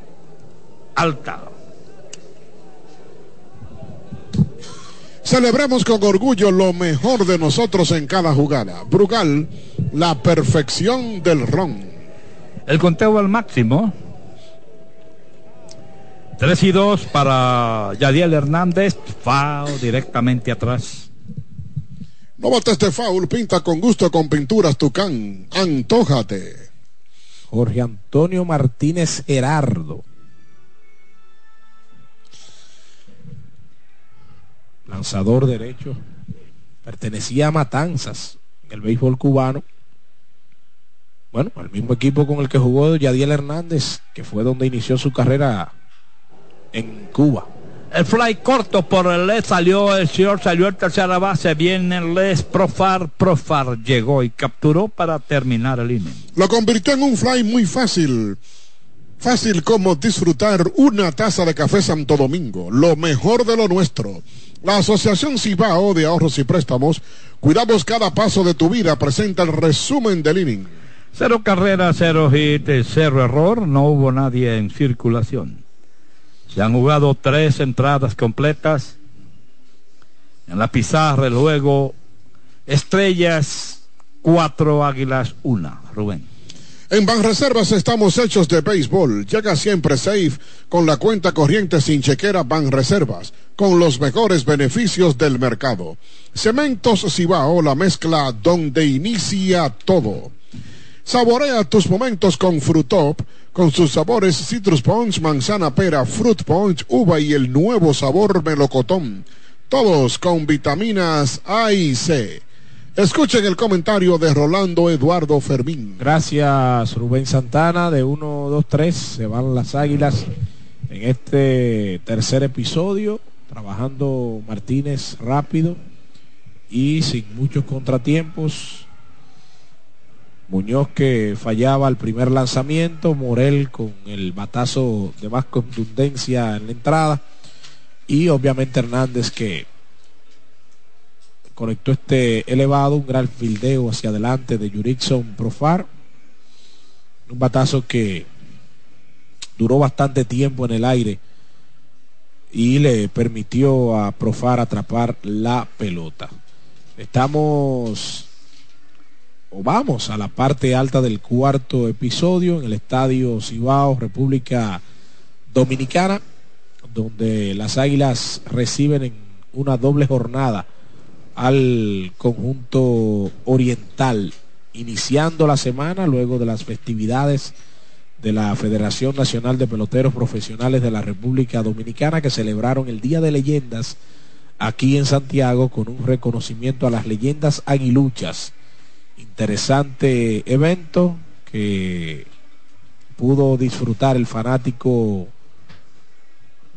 alta. Celebremos con orgullo lo mejor de nosotros en cada jugada. Brugal, la perfección del ron. El conteo al máximo. 3 y 2 para Yadiel Hernández. Foul directamente atrás. No mataste foul, pinta con gusto con pinturas Tucán. Antójate. Jorge Antonio Martínez Gerardo. Lanzador derecho. Pertenecía a Matanzas en el béisbol cubano. Bueno, al mismo equipo con el que jugó Yadiel Hernández, que fue donde inició su carrera en Cuba. El fly corto por el left salió el señor, salió el tercera base, viene el left, Profar, Profar llegó y capturó para terminar el inning. Lo convirtió en un fly muy fácil. Fácil como disfrutar una taza de café Santo Domingo, lo mejor de lo nuestro. La Asociación Cibao de Ahorros y Préstamos, cuidamos cada paso de tu vida, presenta el resumen del inning. Cero carreras, cero hit, cero error, no hubo nadie en circulación. Se han jugado tres entradas completas. En la pizarra, luego, estrellas, cuatro águilas, una. Rubén. En Banreservas estamos hechos de béisbol. Llega siempre safe con la cuenta corriente sin chequera Banreservas, con los mejores beneficios del mercado. Cementos Cibao, la mezcla donde inicia todo. Saborea tus momentos con Frutop, con sus sabores Citrus Punch, Manzana Pera, Fruit Punch, Uva y el nuevo sabor Melocotón. Todos con vitaminas A y C. Escuchen el comentario de Rolando Eduardo Fermín. Gracias Rubén Santana de 1, 2, 3. Se van las águilas en este tercer episodio. Trabajando Martínez rápido y sin muchos contratiempos. Muñoz que fallaba el primer lanzamiento, Morel con el batazo de más contundencia en la entrada y obviamente Hernández que conectó este elevado, un gran fildeo hacia adelante de Jurickson Profar, un batazo que duró bastante tiempo en el aire y le permitió a Profar atrapar la pelota. Estamos o vamos a la parte alta del cuarto episodio en el estadio Cibao, República Dominicana, donde las águilas reciben en una doble jornada al conjunto oriental, iniciando la semana luego de las festividades de la Federación Nacional de Peloteros Profesionales de la República Dominicana que celebraron el Día de Leyendas aquí en Santiago con un reconocimiento a las leyendas aguiluchas. Interesante evento que pudo disfrutar el fanático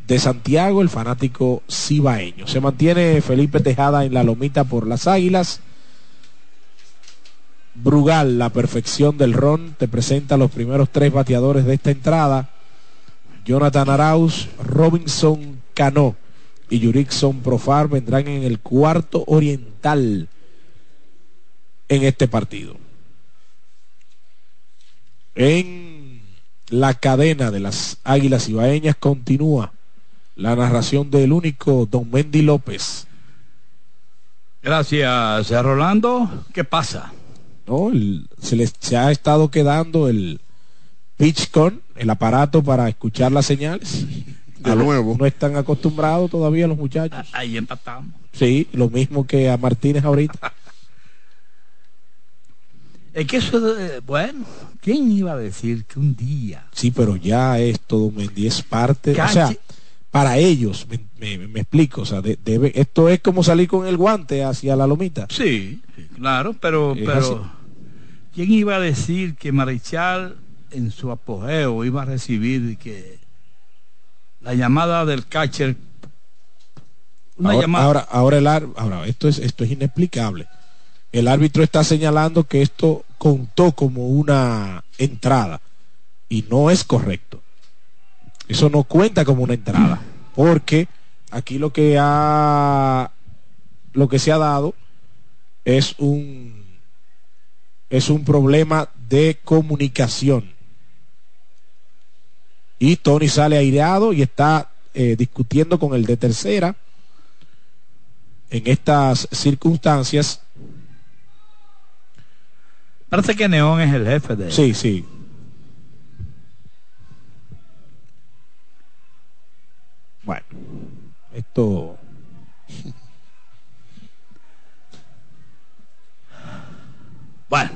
de Santiago, el fanático cibaeño. Se mantiene Felipe Tejada en la lomita por las águilas. Brugal, la perfección del ron, te presenta los primeros tres bateadores de esta entrada. Jonathan Arauz, Robinson Cano y Yurickson Profar vendrán en el cuarto oriental en este partido. En la cadena de las Águilas Ibaeñas continúa la narración del único Don Mendy López. Gracias, Rolando. ¿Qué pasa? ¿no? El- se les se ha estado quedando el PitchCon, el aparato para escuchar las señales. De A nuevo. No están acostumbrados todavía los muchachos. Ahí empatamos. Sí, lo mismo que a Martínez ahorita. Es que eso, de- bueno, ¿quién iba a decir que un día Sí, pero ya esto, Don Mendy, es parte, o sea, para ellos, me, me- me explico, o sea, de- esto es como salir con el guante hacia la lomita. Sí, claro, pero, Es pero así. ¿quién iba a decir que Marichal en su apogeo iba a recibir que la llamada del catcher una ahora, llamada ahora, ahora el ahora esto es esto es inexplicable. El árbitro está señalando que esto contó como una entrada y no es correcto. Eso no cuenta como una entrada, porque aquí lo que ha lo que se ha dado es un es un problema de comunicación. Y Tony sale aireado y está eh, discutiendo con el de tercera en estas circunstancias. parece que Neón es el jefe de Sí, sí. Bueno, esto Bueno.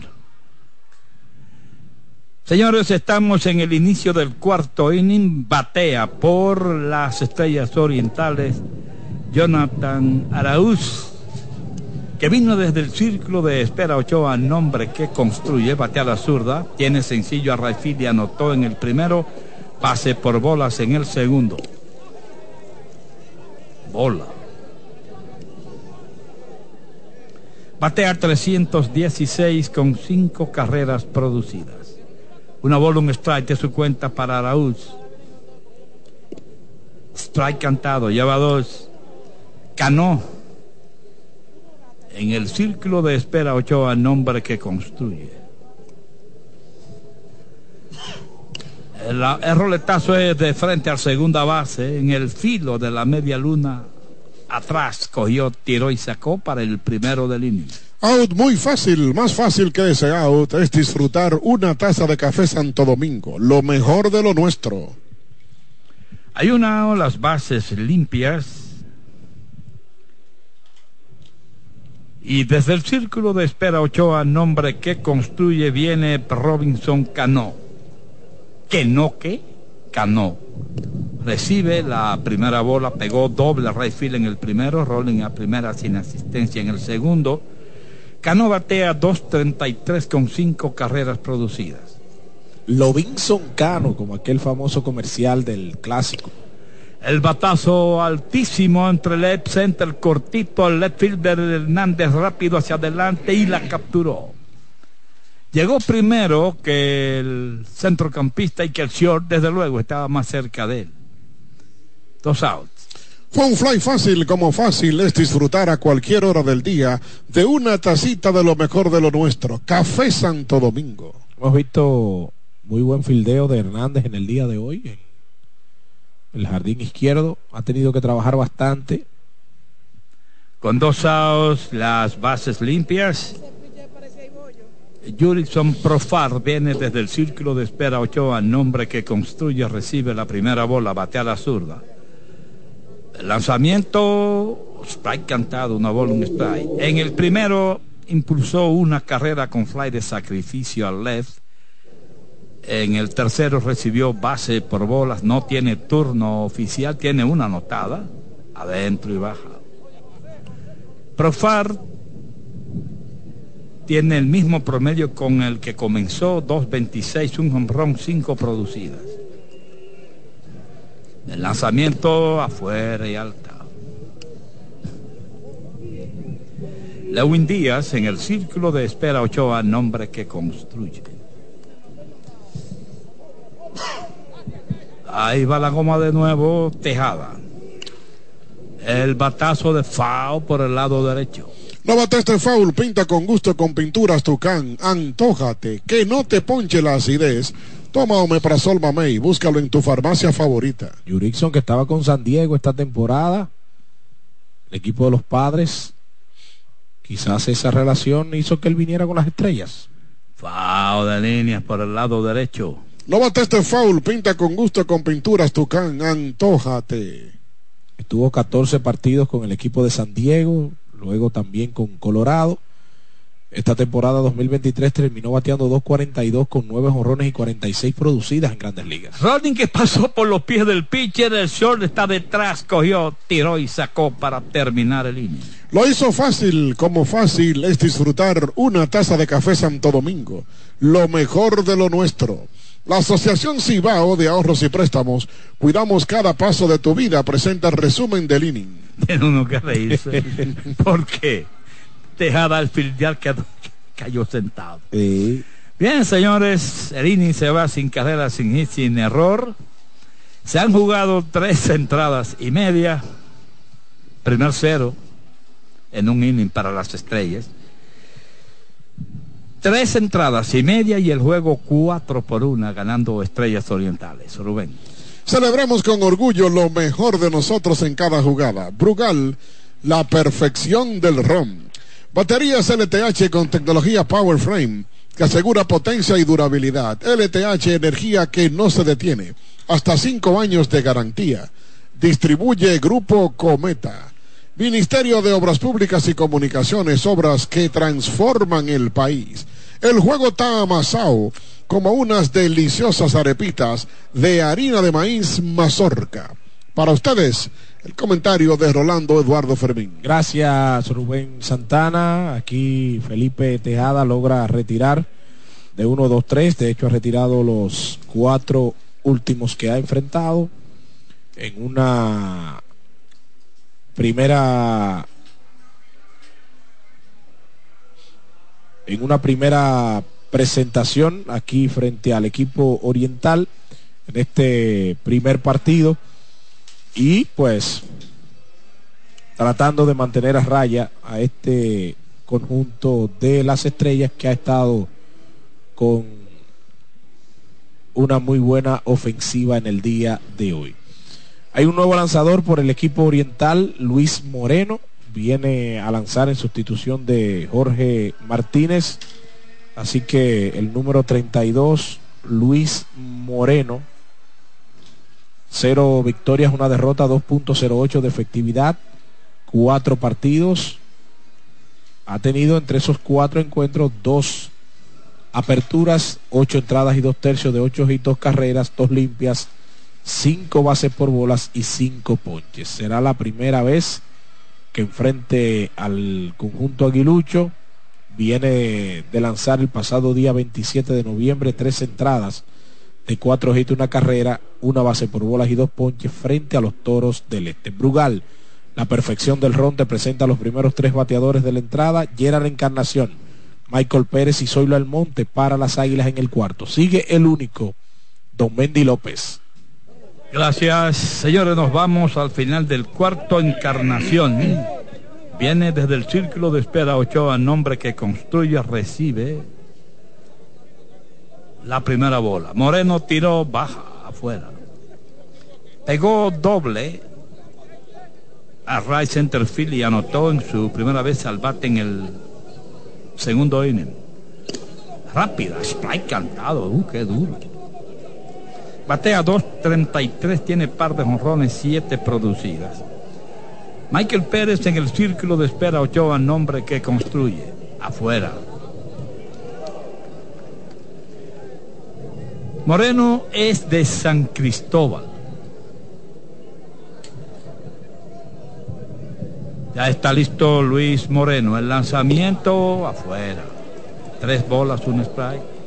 Señores, estamos en el inicio del cuarto inning. Batea por las estrellas orientales Jonathan Araúz, que vino desde el círculo de espera Ochoa, nombre que construye, batea la zurda, tiene sencillo a Raifid y anotó en el primero, pase por bolas en el segundo. Bola. Batea 316 con cinco carreras producidas. Una bola, un strike de su cuenta para Araúz. Strike cantado, lleva dos. Canó. En el círculo de espera Ochoa, nombre que construye. El, el roletazo es de frente al segunda base, en el filo de la media luna. Atrás cogió, tiró y sacó para el primero del inning. Out muy fácil, más fácil que ese out es disfrutar una taza de café Santo Domingo, lo mejor de lo nuestro. Hay una las bases limpias y desde el círculo de espera Ochoa, nombre que construye, viene Robinson Cano. ¿Que no qué? Cano. Recibe la primera bola, pegó doble right field en el primero, rolling a primera sin asistencia en el segundo. Cano batea 2.33 con cinco carreras producidas. Lobinson Cano, como aquel famoso comercial del clásico. El batazo altísimo entre el center cortito al left fielder Hernández rápido hacia adelante y la capturó. Llegó primero que el centrocampista y que el short desde luego estaba más cerca de él. Dos outs. Fue un fly fácil, como fácil es disfrutar a cualquier hora del día de una tacita de lo mejor de lo nuestro. Café Santo Domingo. Hemos visto muy buen fildeo de Hernández en el día de hoy. En el jardín izquierdo ha tenido que trabajar bastante. Con dos outs, las bases limpias. Jurickson Profar viene desde el círculo de espera Ochoa, nombre que construye, recibe la primera bola, batea la zurda. El lanzamiento, strike cantado, una bola, un strike. En el primero impulsó una carrera con fly de sacrificio al left. En el tercero recibió base por bolas, no tiene turno oficial, tiene una anotada, adentro y baja. Profar tiene el mismo promedio con el que comenzó, 2.26, un home run, 5 producidas. El lanzamiento afuera y alta. Lewin Díaz en el círculo de espera Ochoa, nombre que construye. Ahí va la goma de nuevo, Tejada. El batazo de Fao por el lado derecho. No bates foul, pinta con gusto con pinturas Tucán. Antójate, que no te ponche la acidez. Toma Omeprazol Mamey, búscalo en tu farmacia favorita. Jurickson que estaba con San Diego esta temporada. El equipo de los padres quizás esa relación hizo que él viniera con las estrellas. Fao de líneas por el lado derecho. No bate este foul, pinta con gusto con pinturas Tucán, antójate. Estuvo 14 partidos con el equipo de San Diego, luego también con Colorado. Esta temporada 2023 terminó bateando 2.42 con 9 jonrones y 46 producidas en grandes ligas. Rodney que pasó por los pies del pitcher, el short está detrás, cogió, tiró y sacó para terminar el inning. Lo hizo fácil, como fácil es disfrutar una taza de café Santo Domingo, lo mejor de lo nuestro. La Asociación Cibao de Ahorros y Préstamos, cuidamos cada paso de tu vida, presenta el resumen del inning. *laughs* Tiene uno que reírse. *laughs* ¿Por qué? Tejada al filial que cayó sentado. Bien, señores, el inning se va sin carrera, sin hit, sin error. Se han jugado tres entradas y media. Primer cero en un inning para las estrellas. Tres entradas y media y el juego cuatro por una ganando Estrellas Orientales. Rubén. Celebremos con orgullo lo mejor de nosotros en cada jugada. Brugal, la perfección del ROM. Baterías LTH con tecnología Power Frame que asegura potencia y durabilidad. LTH, energía que no se detiene. Hasta cinco años de garantía. Distribuye Grupo Cometa. Ministerio de Obras Públicas y Comunicaciones, obras que transforman el país. El juego está amasado como unas deliciosas arepitas de harina de maíz mazorca. Para ustedes, el comentario de Rolando Eduardo Fermín. Gracias, Rubén Santana. Aquí Felipe Tejada logra retirar de 1, 2, 3. De hecho, ha retirado los cuatro últimos que ha enfrentado en una primera en una primera presentación aquí frente al equipo oriental en este primer partido y pues tratando de mantener a raya a este conjunto de las estrellas que ha estado con una muy buena ofensiva en el día de hoy. Hay un nuevo lanzador por el equipo oriental, Luis Moreno. Viene a lanzar en sustitución de Jorge Martínez. Así que el número 32, Luis Moreno. Cero victorias, una derrota, 2.08 de efectividad. Cuatro partidos. Ha tenido entre esos cuatro encuentros dos aperturas, ocho entradas y dos tercios de ocho y dos carreras, dos limpias cinco bases por bolas y cinco ponches. Será la primera vez que enfrente al conjunto aguilucho. Viene de lanzar el pasado día 27 de noviembre tres entradas de cuatro hits, una carrera, una base por bolas y dos ponches frente a los toros del este. Brugal, la perfección del ron te presenta a los primeros tres bateadores de la entrada. la Encarnación, Michael Pérez y Zoilo Almonte para las águilas en el cuarto. Sigue el único, Don Mendy López. Gracias, señores. Nos vamos al final del cuarto encarnación. Viene desde el círculo de espera Ochoa, nombre que construye, recibe la primera bola. Moreno tiró baja afuera. Pegó doble a right center field y anotó en su primera vez al bate en el segundo inning. Rápida, strike cantado, uh, qué duro. Batea 2.33, tiene par de jonrones, 7 producidas. Michael Pérez en el círculo de espera Ochoa, nombre que construye. Afuera. Moreno es de San Cristóbal. Ya está listo Luis Moreno. El lanzamiento afuera. Tres bolas, un strike.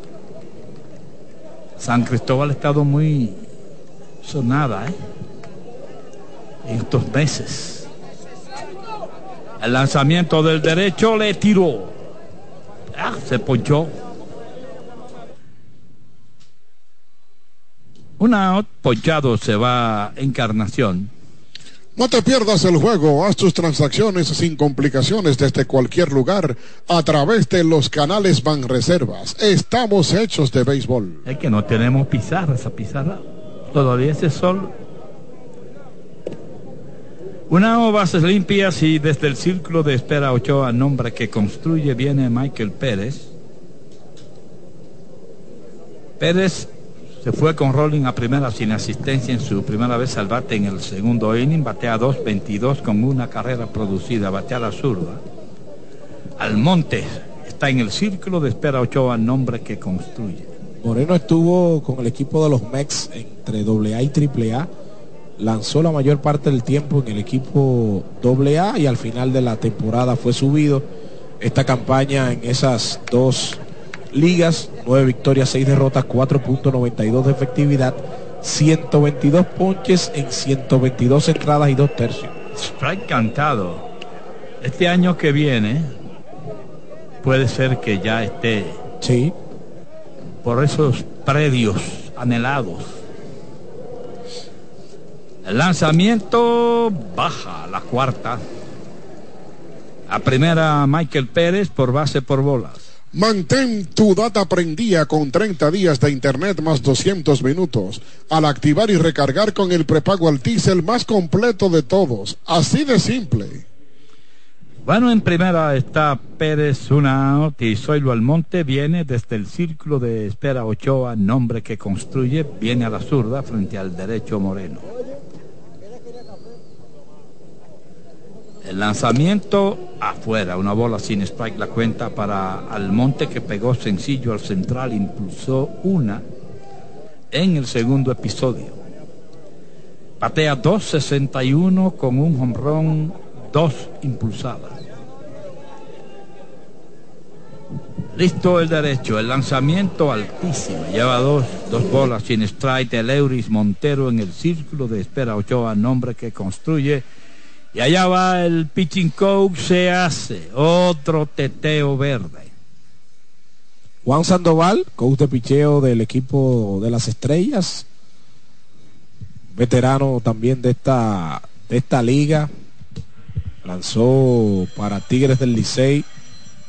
San Cristóbal ha estado muy sonada ¿eh? en estos meses. El lanzamiento del derecho le tiró. Ah, se ponchó. Una ponchado se va Encarnación. No te pierdas el juego, haz tus transacciones sin complicaciones desde cualquier lugar a través de los canales Banreservas. Estamos hechos de béisbol. Es que no tenemos pizarra, esa pizarra. Todavía ese sol. Una bases limpias y desde el círculo de espera Ochoa, nombre que construye, viene Michael Pérez. Pérez se fue con Rolling a primera sin asistencia en su primera vez al bate en el segundo inning. Batea 2-22 con una carrera producida. Batea la zurda. Almonte está en el círculo de espera Ochoa, nombre que construye. Moreno estuvo con el equipo de los Mex entre AA y AAA. Lanzó la mayor parte del tiempo en el equipo AA y al final de la temporada fue subido. Esta campaña en esas dos ligas, 9 victorias, 6 derrotas, 4.92 de efectividad, 122 ponches en 122 entradas y 2 tercios. Strike cantado. Este año que viene puede ser que ya esté. Sí. Por esos predios anhelados. El lanzamiento baja la cuarta. A primera Michael Pérez por base por bolas. Mantén tu data prendida con 30 días de internet más 200 minutos. Al activar y recargar con el prepago Altis, el más completo de todos. Así de simple. Bueno, en primera está Pérez una out y Zoilo Almonte viene desde el círculo de espera Ochoa, nombre que construye, viene a la zurda frente al derecho Moreno. El lanzamiento afuera, una bola sin strike la cuenta para Almonte que pegó sencillo al central, impulsó una en el segundo episodio. Patea 2.61 con un hombrón, dos impulsadas. Listo el derecho, el lanzamiento altísimo, lleva dos, dos bolas sin strike, el Euris Montero en el círculo de espera Ochoa, nombre que construye y allá va el pitching coach, se hace otro teteo verde. Juan Sandoval, coach de picheo del equipo de las estrellas, veterano también de esta, de esta liga, lanzó para Tigres del Licey,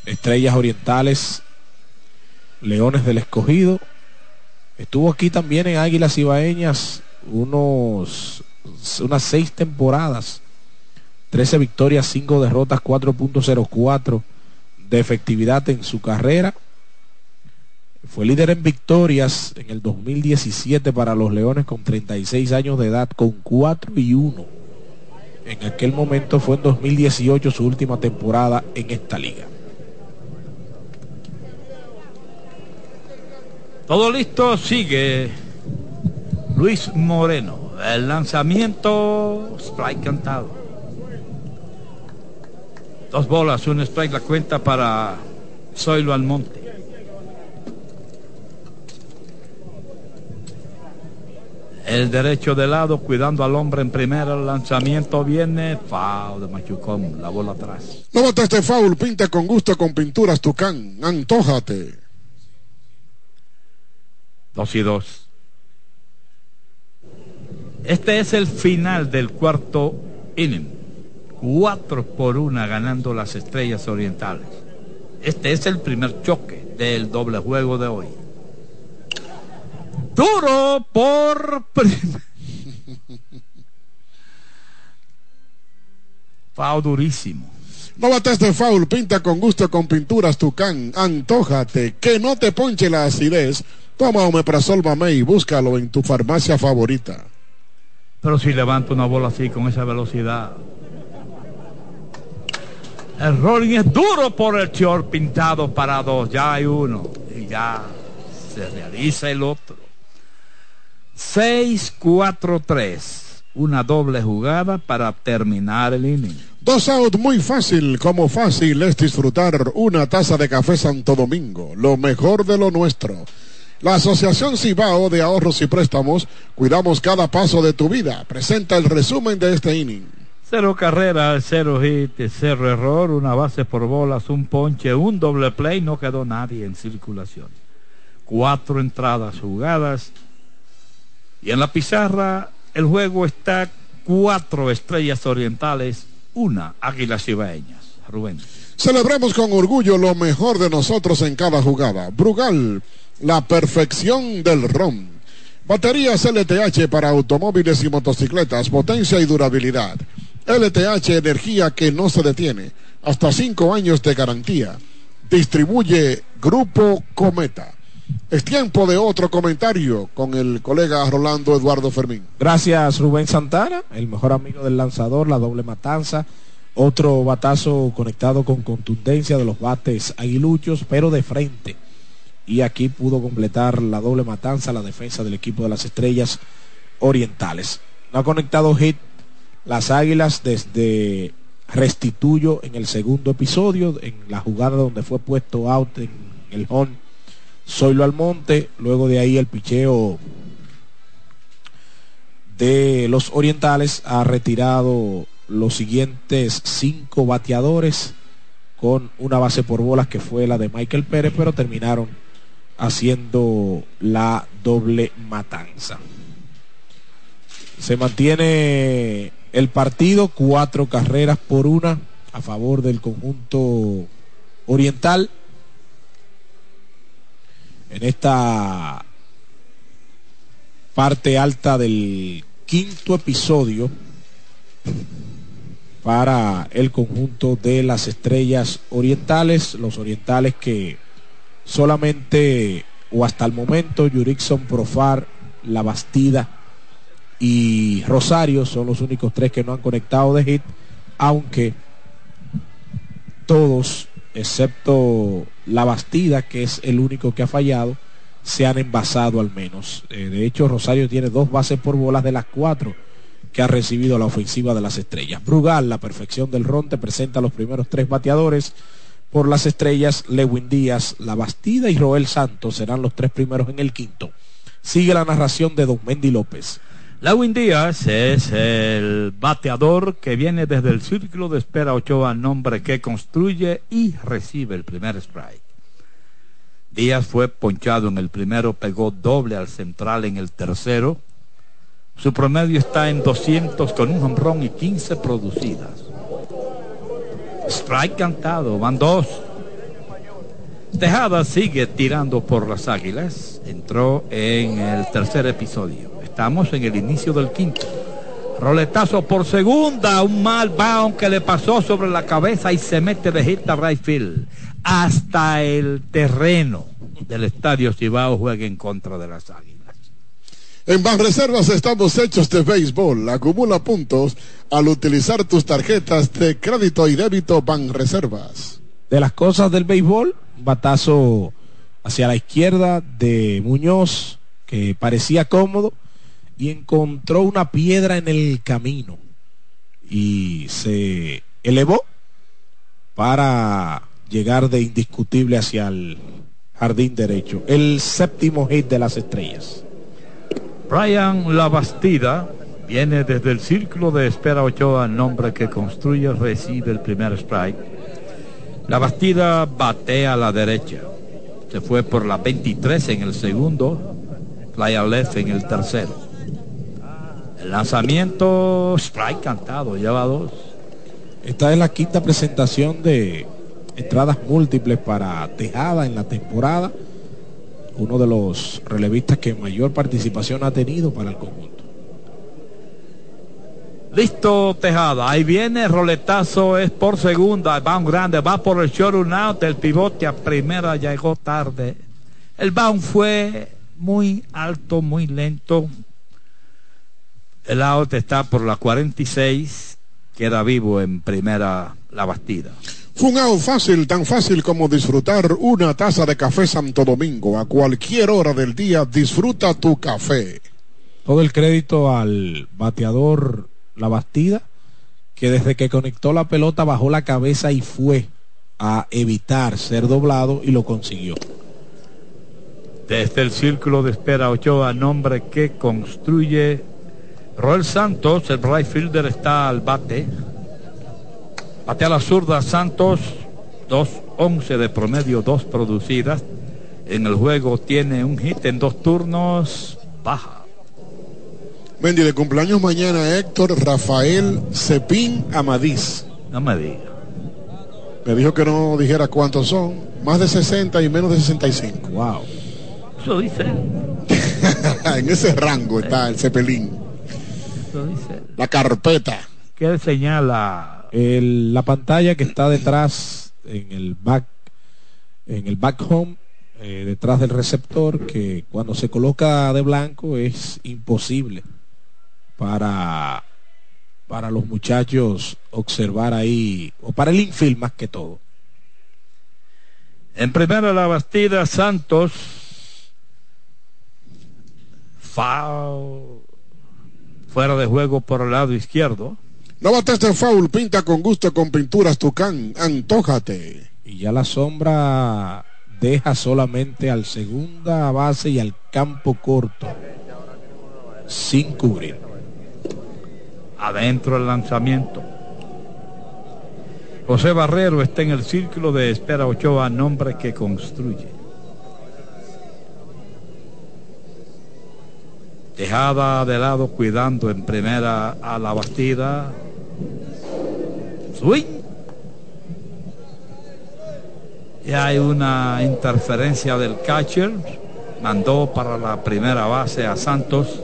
Estrellas Orientales, Leones del Escogido, estuvo aquí también en Águilas Ibaeñas unos, unas seis temporadas 13 victorias, 5 derrotas, 4.04 de efectividad en su carrera. Fue líder en victorias en el 2017 para los Leones con 36 años de edad, con 4 y 1. En aquel momento fue en 2018 su última temporada en esta liga. Todo listo, sigue Luis Moreno. El lanzamiento, strike cantado. Dos bolas, un strike la cuenta para Zoilo Almonte. El derecho de lado, cuidando al hombre en primera, el lanzamiento viene, foul de Machucón, la bola atrás. No botes este foul, pinta con gusto con pinturas Tucán, antójate. Dos y dos. Este es el final del cuarto inning. 4 por una ganando las estrellas orientales. Este es el primer choque del doble juego de hoy. Duro por *laughs* Foul durísimo. No bates de foul, pinta con gusto con pinturas Tucán, antójate, que no te ponche la acidez. Toma Omeprazol Mamey y búscalo en tu farmacia favorita. Pero si levanta una bola así con esa velocidad, el rolling es duro por el short pintado para dos. Ya hay uno. Y ya se realiza el otro. 6-4-3. Una doble jugada para terminar el inning. Dos out muy fácil, como fácil es disfrutar una taza de café Santo Domingo, lo mejor de lo nuestro. La Asociación Cibao de Ahorros y Préstamos, cuidamos cada paso de tu vida. Presenta el resumen de este inning. Cero carrera, cero hit, cero error, una base por bolas, un ponche, un doble play, no quedó nadie en circulación. Cuatro entradas jugadas. Y en la pizarra el juego está cuatro estrellas orientales, una águilas ibaeñas. Rubén. Celebremos con orgullo lo mejor de nosotros en cada jugada. Brugal, la perfección del ron. Baterías LTH para automóviles y motocicletas, potencia y durabilidad LTH Energía que no se detiene. Hasta cinco años de garantía. Distribuye Grupo Cometa. Es tiempo de otro comentario con el colega Rolando Eduardo Fermín. Gracias Rubén Santana, el mejor amigo del lanzador, la doble matanza. Otro batazo conectado con contundencia de los bates aguiluchos, pero de frente. Y aquí pudo completar la doble matanza la defensa del equipo de las estrellas orientales. No ha conectado hit las águilas desde Restituyo en el segundo episodio, en la jugada donde fue puesto out en el home Zoilo Almonte, luego de ahí el picheo de los orientales ha retirado los siguientes cinco bateadores con una base por bolas que fue la de Michael Pérez, pero terminaron haciendo la doble matanza. Se mantiene el partido, cuatro carreras por una a favor del conjunto oriental. En esta parte alta del quinto episodio para el conjunto de las estrellas orientales, los orientales que solamente o hasta el momento Yurikson Profar, La Bastida y Rosario son los únicos tres que no han conectado de hit, aunque todos excepto la Bastida, que es el único que ha fallado, se han envasado al menos. Eh, de hecho, Rosario tiene dos bases por bolas de las cuatro que ha recibido la ofensiva de las estrellas. Brugal, la perfección del Ronte, presenta los primeros tres bateadores. Por las estrellas, Lewin Díaz, La Bastida y Roel Santos serán los tres primeros en el quinto. Sigue la narración de Don Mendy López. Lewin Díaz es el bateador que viene desde el círculo de espera Ochoa, nombre que construye y recibe el primer strike. Díaz fue ponchado en el primero, pegó doble al central en el tercero. Su promedio está en 200 con un hombrón y 15 producidas. Strike cantado, van dos. Tejada sigue tirando por las águilas. Entró en el tercer episodio. Estamos en el inicio del quinto. Roletazo por segunda, un mal bound que le pasó sobre la cabeza y se mete de hit a right field. Hasta el terreno del estadio Cibao juega en contra de las águilas. En Banreservas estamos hechos de béisbol. Acumula puntos al utilizar tus tarjetas de crédito y débito Banreservas. De las cosas del béisbol, batazo hacia la izquierda de Muñoz, que parecía cómodo y encontró una piedra en el camino y se elevó para llegar de indiscutible hacia el jardín derecho. El séptimo hit de las estrellas. Brian Labastida viene desde el círculo de espera Ochoa, nombre que construye, recibe el primer strike. La Bastida batea a la derecha. Se fue por la 23 en el segundo, fly left en el tercero. El lanzamiento, strike cantado, lleva dos. Esta es la quinta presentación de entradas múltiples para Tejada en la temporada. Uno de los relevistas que mayor participación ha tenido para el conjunto. Listo Tejada, ahí viene, roletazo es por segunda, va un grande, va por el short un out, el pivote a primera llegó tarde. El bound fue muy alto, muy lento, el out está por la 46, queda vivo en primera la Bastida. Fue un out fácil, tan fácil como disfrutar una taza de café Santo Domingo. A cualquier hora del día disfruta tu café. Todo el crédito al bateador La Bastida, que desde que conectó la pelota bajó la cabeza y fue a evitar ser doblado y lo consiguió. Desde el círculo de espera Ochoa, nombre que construye Roel Santos, el right fielder, está al bate. Bate a la zurda Santos, 2-11 de promedio, dos producidas. En el juego tiene un hit en dos turnos, baja. Mendy, de cumpleaños mañana Héctor Rafael Cepín Amadís. No me diga. Me dijo que no dijera cuántos son. Más de 60 y menos de 65. Wow. Eso dice. *laughs* en ese rango está el Cepelín. Eso dice. La carpeta. ¿Qué señala? El- la pantalla que está detrás en el back en el back home eh, detrás del receptor que cuando se coloca de blanco es imposible para para los muchachos observar ahí o para el infield más que todo En primera la Bastida Santos. Foul. Fuera de juego por el lado izquierdo. No bates de foul, pinta con gusto con pinturas Tucán, antójate. y ya la sombra deja solamente al segunda base y al campo corto sin cubrir Adentro el lanzamiento. José Barrero está en el círculo de espera Ochoa, nombre que construye. Dejada de lado cuidando en primera a la Bastida. Swing. Y hay una interferencia del catcher. Mandó para la primera base a Santos.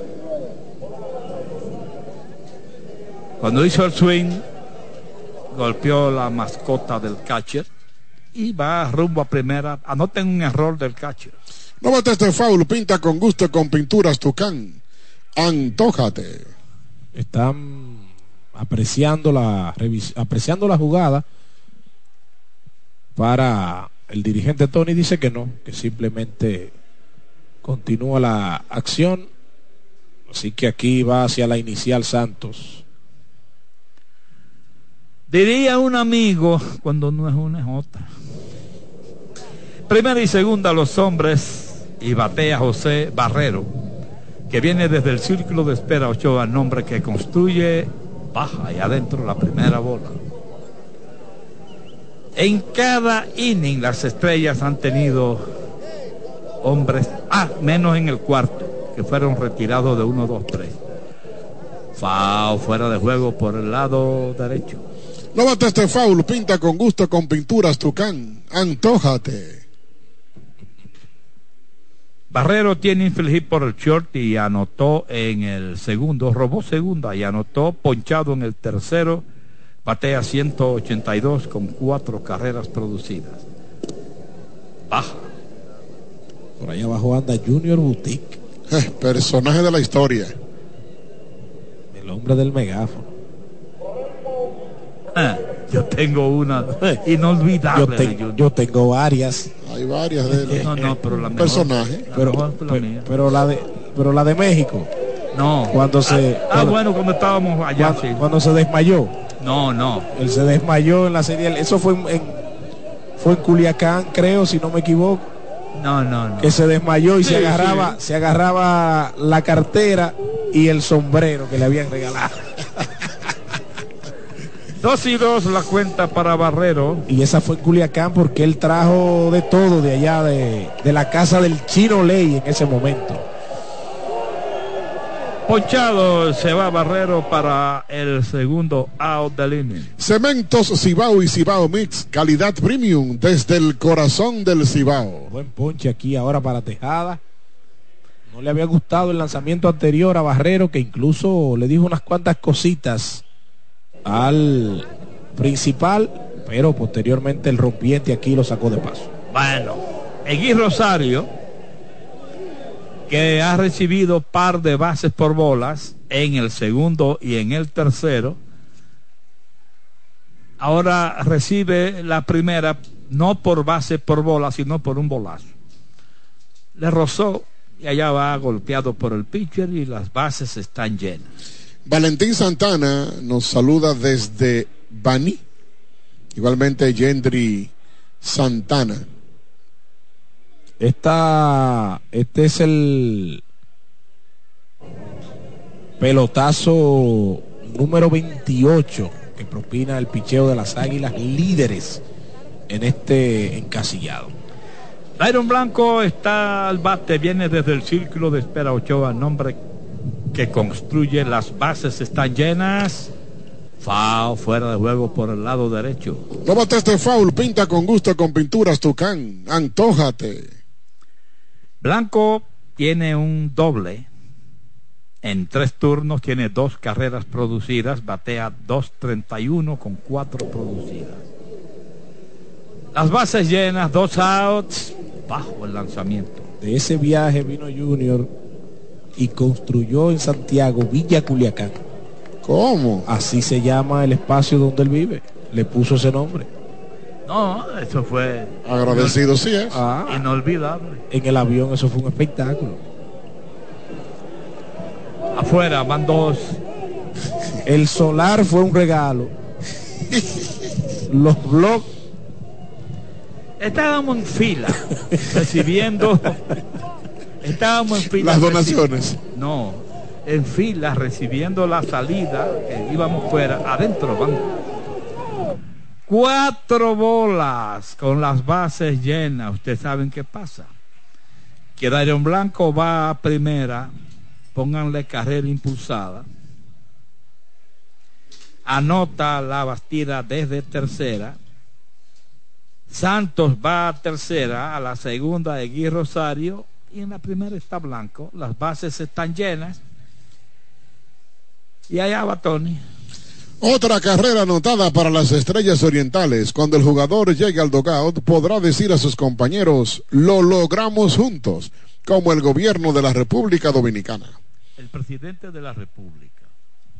Cuando hizo el swing, golpeó la mascota del catcher y va rumbo a primera. Anoten un error del catcher. No bates de foul, pinta con gusto con pinturas Tucán, antójate. están apreciando la apreciando la jugada para el dirigente Tony dice que no que simplemente continúa la acción así que aquí va hacia la inicial Santos Diría un amigo cuando no es una es otra. Primera y segunda los hombres y batea José Barrero, que viene desde el círculo de espera Ochoa, nombre que construye, baja y adentro la primera bola. En cada inning las estrellas han tenido hombres, ah, menos en el cuarto, que fueron retirados de 1, 2, 3. Fao fuera de juego por el lado derecho. No bates de foul, pinta con gusto con pinturas Tucán, antójate. Barrero tiene infield hit por el short y anotó en el segundo, robó segunda y anotó ponchado en el tercero, batea 182 con cuatro carreras producidas. Baja. por ahí abajo anda Junior Boutique Eh, personaje de la historia. el hombre del megáfono yo tengo una inolvidable. yo, te- yo tengo varias Hay varias de él. No, no, pero la mejor. Personaje. la pero, mejor la pero, mía. pero la de pero la de México No. cuando se Ah, cuando- bueno, cuando estábamos allá, cuando, sí. cuando se desmayó No, no. Él se desmayó en la serie. Eso fue en, en- fue en Culiacán, creo, si no me equivoco, No, no, no. que se desmayó y Sí, se agarraba, sí. se agarraba la cartera y el sombrero que le habían regalado. *laughs* Dos y dos la cuenta para Barrero. Y esa fue en Culiacán porque él trajo de todo de allá de, de la casa del Chino Ley en ese momento. Ponchado se va Barrero para el segundo out del inning. Cementos Cibao y Cibao Mix, calidad premium desde el corazón del Cibao. Buen ponche aquí ahora para Tejada. No le había gustado el lanzamiento anterior a Barrero, que incluso le dijo unas cuantas cositas al principal, pero posteriormente el rompiente aquí lo sacó de paso. Bueno, Egui Rosario, que ha recibido par de bases por bolas en el segundo y en el tercero, ahora recibe la primera no por base por bola, sino por un bolazo. Le rozó y allá va golpeado por el pitcher y las bases están llenas. Valentín Santana nos saluda desde Baní. Igualmente Gendry Santana. Esta, este es el pelotazo número 28 que propina el picheo de las águilas líderes en este encasillado. Byron Blanco está al bate, viene desde el círculo de espera Ochoa, nombre que construye las bases están llenas. Foul fuera de juego por el lado derecho. No bates de foul, pinta con gusto con pinturas Tucán, antójate. Blanco tiene un doble En tres turnos tiene dos carreras producidas, batea 2.31 con cuatro producidas. Las bases llenas, dos outs, bajo el lanzamiento. De ese viaje vino Junior y construyó en Santiago Villa Culiacán. ¿Cómo? Así se llama el espacio donde él vive. Le puso ese nombre. No, eso fue Agradecido sí es. Ah, inolvidable. en el avión eso fue un espectáculo. Afuera van dos. El solar fue un regalo. Los blogs Estábamos en fila recibiendo. Estábamos en fila. Las donaciones. No, en fila recibiendo la salida, que íbamos fuera, adentro van cuatro bolas con las bases llenas. Ustedes saben qué pasa. Que Darion Blanco va a primera, pónganle carrera impulsada. Anota la bastida desde tercera. Santos va a tercera, a la segunda de Gui Rosario y en la primera está Blanco. Las bases están llenas. Y allá va Tony. Otra carrera anotada para las estrellas orientales. Cuando el jugador llegue al dogout, podrá decir a sus compañeros, lo logramos juntos, como el gobierno de la República Dominicana. El presidente de la República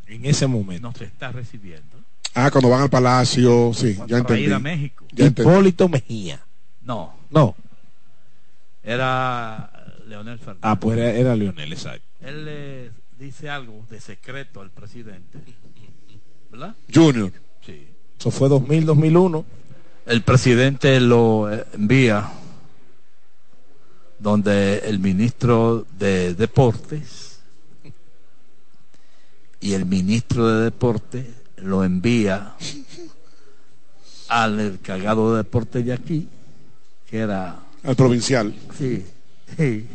en ese momento. nos está recibiendo. Ah, cuando van al palacio, sí, ya Para ir a entendí. México. Ya entendí. Hipólito Mejía. No, No. era Leonel Fernández. Ah, pues era, era Lionel, exacto. Él le dice algo de secreto al presidente. ¿Verdad? Junior. Sí. Eso fue 2000, 2001. El presidente lo envía donde el ministro de Deportes y el ministro de Deportes lo envía al encargado de deportes de aquí, que era Al provincial. Sí, sí.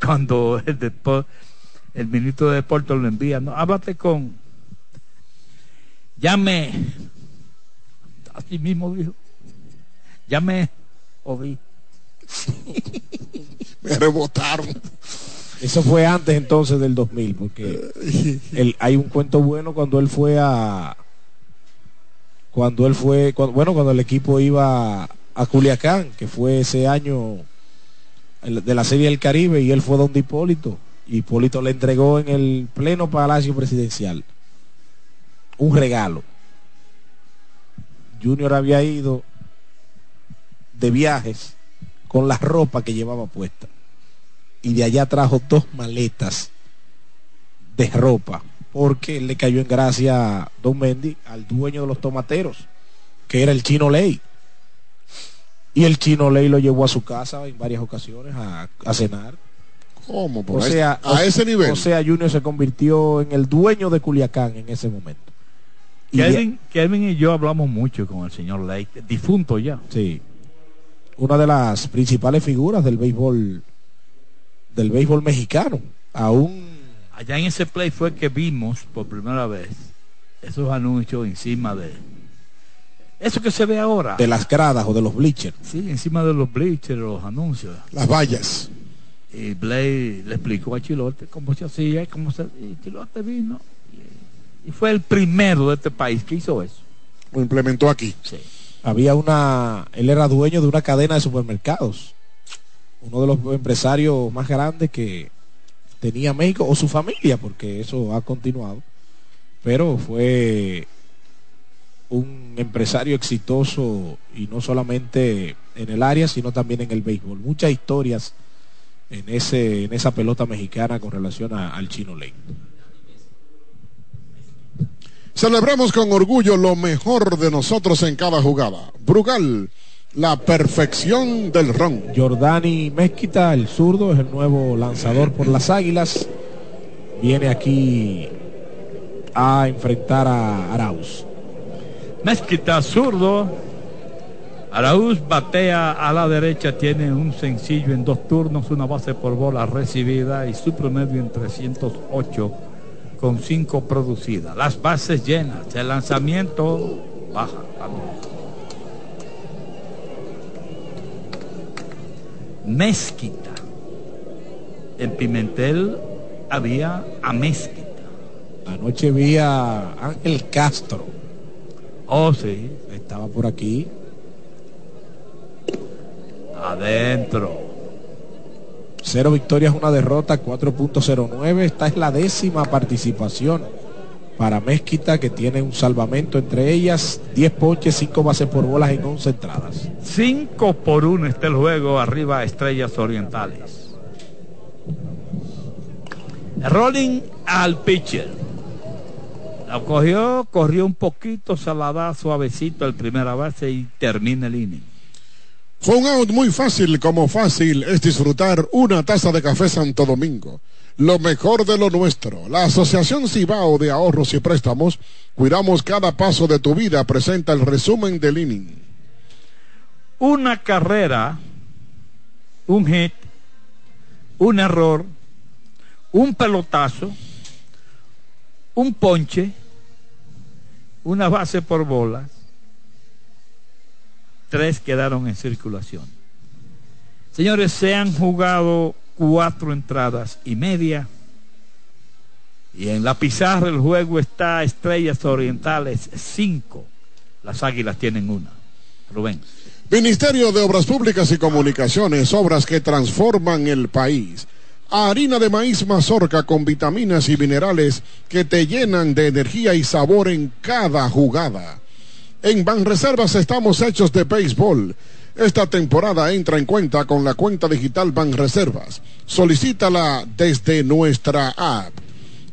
*laughs* Cuando el, depo- el ministro de Deportes lo envía, no, háblate con. Llame. Así mismo dijo. Llame. Ovi. Me rebotaron. Eso fue antes entonces del 2000, porque el- hay un cuento bueno cuando él fue a... Cuando él fue, cuando- bueno, cuando el equipo iba a Culiacán, que fue ese año de la Serie del Caribe, y él fue donde Hipólito. Y Hipólito le entregó en el pleno Palacio Presidencial un regalo. Junior había ido de viajes con la ropa que llevaba puesta y de allá trajo dos maletas de ropa porque le cayó en gracia Don Mendy al dueño de los tomateros que era el chino Ley y el chino Ley lo llevó a su casa en varias ocasiones a, a cenar ¿Cómo? Por o ahí- sea a ese nivel. o sea Junior se convirtió en el dueño de Culiacán en ese momento Y Kevin y yo hablamos mucho con el señor Lake, difunto ya. Sí. Una de las principales figuras del béisbol del béisbol mexicano. Aún Allá en ese play fue que vimos por primera vez esos anuncios encima de. Eso que se ve ahora. de las gradas o de los bleachers. Sí, encima de los bleachers, los anuncios. Las vallas. Y Blay le explicó a Chilote cómo se hacía y cómo se. Y Chilote vino. Y, y fue el primero de este país que hizo eso. Lo implementó aquí. Sí. Había una, él era dueño de una cadena de supermercados. Uno de los empresarios más grandes que tenía México o su familia, porque eso ha continuado. Pero fue un empresario exitoso y no solamente en el área, sino también en el béisbol. Muchas historias en ese en esa pelota mexicana con relación a- al chino Ley. Celebremos con orgullo lo mejor de nosotros en cada jugada. Brugal, la perfección del ron. Jordani Mezquita, el zurdo, es el nuevo lanzador por las Águilas. Viene aquí a enfrentar a Arauz. Mezquita zurdo. Araúz batea a la derecha, tiene un sencillo en dos turnos, una base por bola recibida y su promedio en 308 con cinco producidas. Las bases llenas, el lanzamiento baja. Mezquita. En Pimentel había a Mezquita. Anoche vi a Ángel Castro. Oh, sí. Estaba por aquí. Adentro. Cero victorias, una derrota, 4.09. Esta es la décima participación para Mezquita, que tiene un salvamento entre ellas, 10 ponches, 5 bases por bolas en 11 entradas. 5 por 1 está el juego, arriba Estrellas Orientales. Rolling al pitcher. La cogió, corrió un poquito, salada, suavecito el primera base y termina el inning. Fue un out muy fácil, como fácil es disfrutar una taza de café Santo Domingo. Lo mejor de lo nuestro. La Asociación Cibao de Ahorros y Préstamos, cuidamos cada paso de tu vida, presenta el resumen del inning. Una carrera, un hit, un error, un pelotazo, un ponche, una base por bolas, tres quedaron en circulación. Señores, se han jugado cuatro entradas y media. Y en la pizarra el juego está Estrellas Orientales cinco. Las Águilas tienen una. Rubén. Ministerio de Obras Públicas y Comunicaciones, obras que transforman el país. Harina de maíz mazorca con vitaminas y minerales que te llenan de energía y sabor en cada jugada. En Banreservas estamos hechos de béisbol. Esta temporada entra en cuenta con la cuenta digital Banreservas. Solicítala desde nuestra app.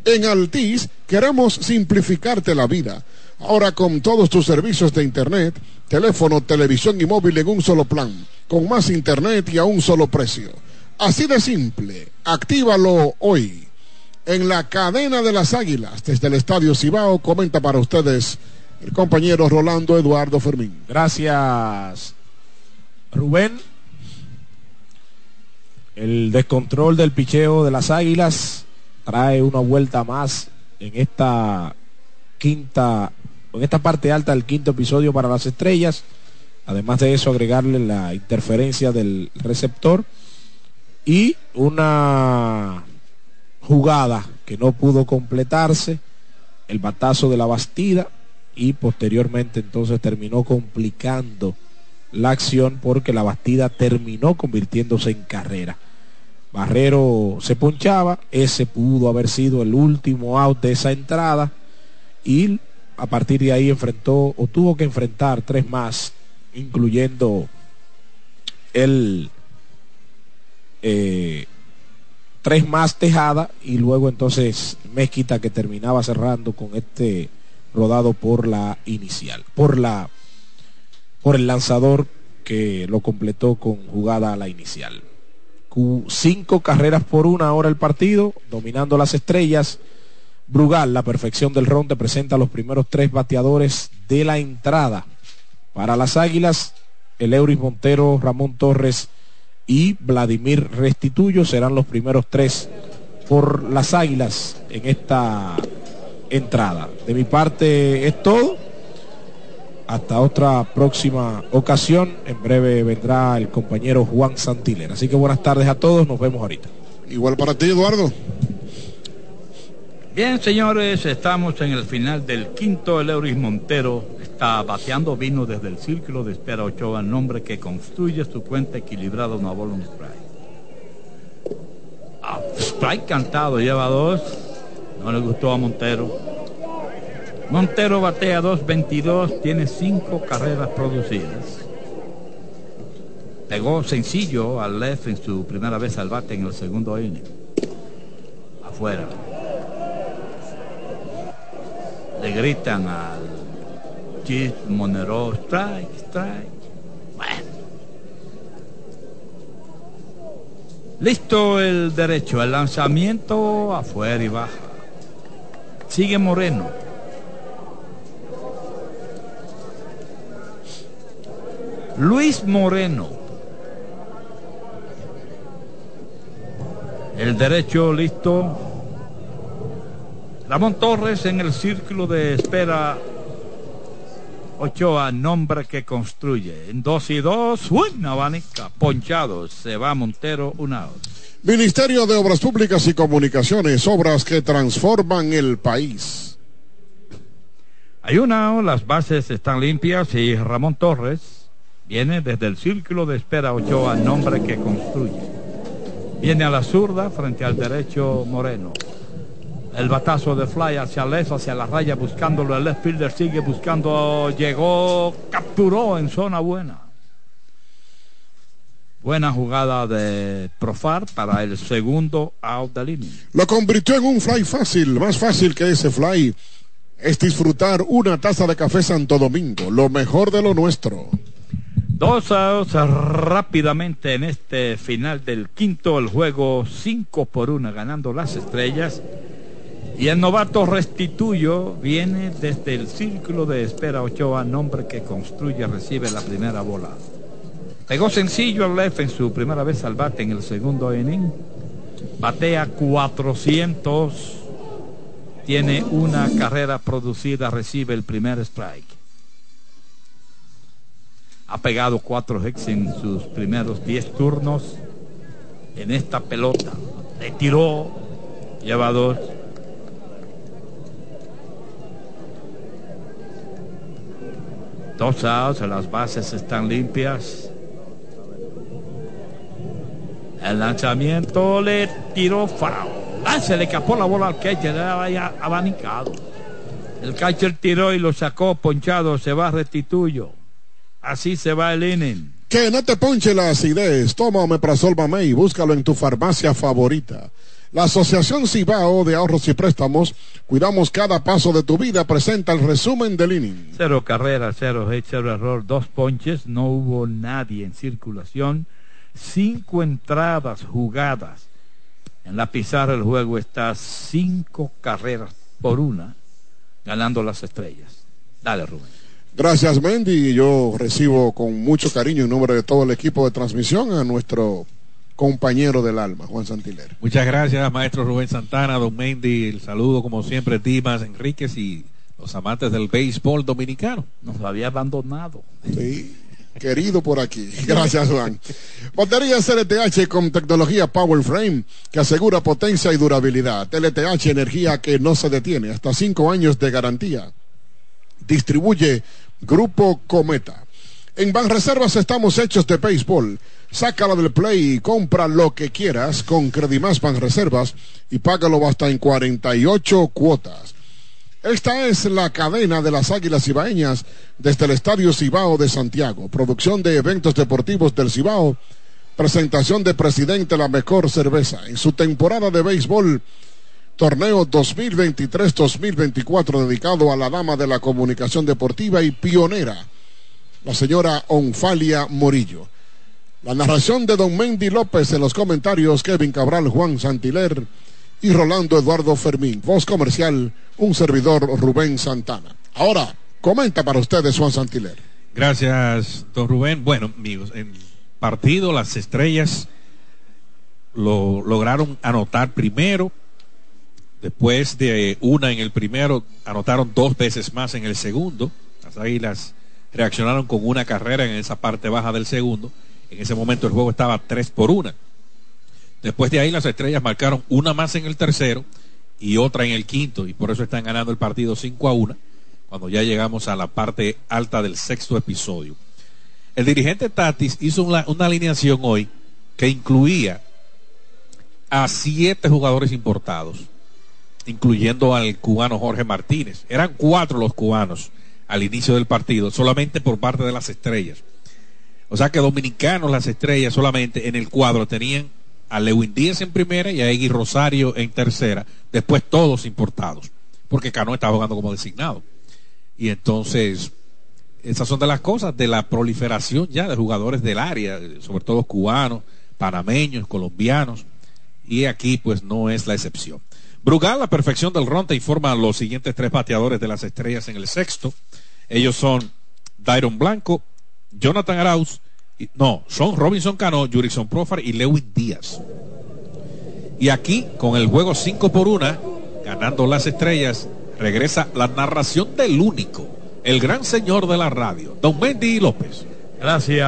En Altis queremos simplificarte la vida. Ahora con todos tus servicios de internet, teléfono, televisión y móvil en un solo plan, con más internet y a un solo precio. Así de simple, actívalo hoy. En la cadena de las águilas, desde el Estadio Cibao, comenta para ustedes el compañero Rolando Eduardo Fermín. Gracias, Rubén. El descontrol del picheo de las águilas trae una vuelta más en esta quinta, en esta parte alta del quinto episodio para las estrellas. Además de eso, agregarle la interferencia del receptor y una jugada que no pudo completarse, el batazo de la Bastida y posteriormente entonces terminó complicando la acción porque la Bastida terminó convirtiéndose en carrera. Barrero se ponchaba, ese pudo haber sido el último out de esa entrada y a partir de ahí enfrentó o tuvo que enfrentar tres más, incluyendo el eh, tres más Tejada y luego entonces Mezquita que terminaba cerrando con este rodado por la inicial, por la por el lanzador que lo completó con jugada a la inicial. Cinco carreras por una hora el partido, dominando las estrellas. Brugal, la perfección del ron, te presenta los primeros tres bateadores de la entrada. Para las Águilas, el Euris Montero, Ramón Torres y Vladimir Restituyo serán los primeros tres por las Águilas en esta entrada. De mi parte es todo. Hasta otra próxima ocasión. En breve vendrá el compañero Juan Santiller. Así que buenas tardes a todos. Nos vemos ahorita. Igual para ti, Eduardo. Bien, señores, estamos en el final del quinto. El Euris Montero está bateando vino desde el círculo de espera Ochoa, nombre que construye su cuenta equilibrada una bola un strike. Ah, cantado, lleva dos. No le gustó a Montero. Montero batea 2.22, tiene cinco carreras producidas. Pegó sencillo al left en su primera vez al bate en el segundo inning. Afuera. Le gritan al Chip Monero, strike, strike. Bueno. Listo el derecho, el lanzamiento afuera y baja. Sigue Moreno. Luis Moreno. El derecho listo. Ramón Torres en el círculo de espera Ochoa, nombre que construye. En dos y dos, buena abanica, ponchado, se va Montero, una out. Ministerio de Obras Públicas y Comunicaciones, obras que transforman el país. Hay una, las bases están limpias y Ramón Torres viene desde el círculo de espera Ochoa, nombre que construye. Viene a la zurda frente al derecho Moreno. El batazo de fly hacia left, hacia la raya, buscándolo. El left fielder sigue buscando. Llegó, capturó en zona buena. Buena jugada de Profar para el segundo out del inning. Lo convirtió en un fly fácil, más fácil que ese fly. Es disfrutar una taza de café Santo Domingo, lo mejor de lo nuestro. Dos outs rápidamente en este final del quinto, el juego 5 por 1 ganando las estrellas. Y el novato Restituyo viene desde el círculo de espera Ochoa, nombre que construye, recibe la primera bola. Pegó sencillo al left en su primera vez al bate en el segundo inning. Batea 400. Tiene una carrera producida, recibe el primer strike. Ha pegado cuatro hits en sus primeros 10 turnos en esta pelota. Le tiró, lleva dos. Dos outs, las bases están limpias. El lanzamiento le tiró foul. Ah, se le escapó la bola al catcher, era abanicado. El catcher tiró y lo sacó ponchado, se va restituyo. Así se va el inning. Que no te ponche la acidez. Toma Omeprazol Mamey, búscalo en tu farmacia favorita. La Asociación Cibao de Ahorros y Préstamos, cuidamos cada paso de tu vida, presenta el resumen del inning. Cero carrera, cero hit, cero error, dos ponches, no hubo nadie en circulación, cinco entradas jugadas. En la pizarra el juego está cinco carreras por una, ganando las estrellas. Dale, Rubén. Gracias, Mendy. Yo recibo con mucho cariño en nombre de todo el equipo de transmisión a nuestro compañero del alma, Juan Santiler. Muchas gracias, maestro Rubén Santana, don Mendy. El saludo, como siempre, Dimas Enríquez y los amantes del béisbol dominicano. Nos había abandonado. Sí, querido por aquí. Gracias, Juan. Batería LTH con tecnología Power Frame que asegura potencia y durabilidad. LTH, energía que no se detiene, hasta cinco años de garantía. Distribuye Grupo Cometa. En Banreservas estamos hechos de béisbol. Sácala del play y compra lo que quieras con Credimás Banreservas y págalo hasta en 48 cuotas. Esta es la cadena de las Águilas Cibaeñas desde el Estadio Cibao de Santiago. Producción de eventos deportivos del Cibao. Presentación de presidente La Mejor Cerveza. En su temporada de béisbol, torneo 2023-2024 dedicado a la dama de la comunicación deportiva y pionera, la señora Onfalia Morillo. La narración de don Mendy López en los comentarios, Kevin Cabral, Juan Santiler y Rolando Eduardo Fermín. Voz comercial, un servidor Rubén Santana. Ahora, comenta para ustedes Juan Santiler. Gracias, don Rubén. Bueno, amigos, en partido las estrellas lo lograron anotar primero. Después de una en el primero, anotaron dos veces más en el segundo. Las águilas reaccionaron con una carrera en esa parte baja del segundo. En ese momento el juego estaba 3 por 1. Después de ahí las estrellas marcaron una más en el tercero y otra en el quinto y por eso están ganando el partido 5 a 1 cuando ya llegamos a la parte alta del sexto episodio. El dirigente Tatis hizo una, una alineación hoy que incluía a siete jugadores importados, incluyendo al cubano Jorge Martínez. Eran cuatro los cubanos al inicio del partido, solamente por parte de las estrellas. O sea que dominicanos las estrellas solamente en el cuadro tenían a Lewin Díaz en primera y a Egui Rosario en tercera, después todos importados, porque Cano estaba jugando como designado. Y entonces, esas son de las cosas de la proliferación ya de jugadores del área, sobre todo cubanos, panameños, colombianos, y aquí pues no es la excepción. Brugal, la perfección del ron, te informa a los siguientes tres bateadores de las estrellas en el sexto. Ellos son Dairon Blanco, Jonathan Arauz, y, no, son Robinson Cano, Jurison Profar y Lewin Díaz. Y aquí, con el juego 5 por 1, ganando las estrellas, regresa la narración del único, el gran señor de la radio, don Wendy López. Gracias,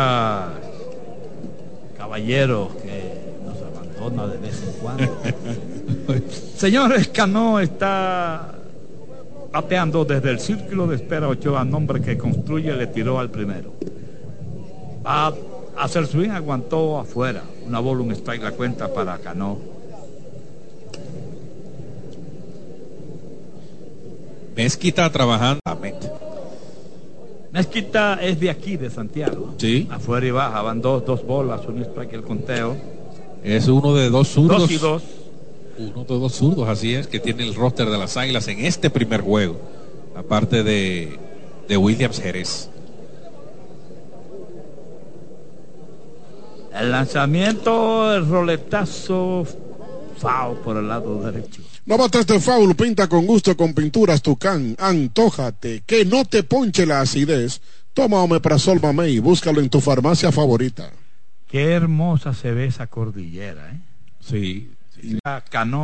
caballero que nos abandona de vez en cuando. *laughs* Señores, Cano está bateando desde el círculo de espera Ochoa, nombre que construye, le tiró al primero. Va a hacer swing, aguantó afuera. Una bola, un strike, la cuenta para Cano. Mezquita trabajando. Mezquita es de aquí, de Santiago. Sí. Afuera y baja, van dos, dos bolas, un strike el conteo. Es uno de dos zurdos. Dos y dos. Uno de dos zurdos, así es, que tiene el roster de las Águilas en este primer juego. Aparte de, de Williams Jerez. El lanzamiento, el roletazo, foul por el lado derecho. No bates de foul, pinta con gusto con pinturas Tucán. Antójate, que no te ponche la acidez. Toma Omeprazol Mamey, búscalo en tu farmacia favorita. Qué hermosa se ve esa cordillera, ¿eh? Sí. La Cano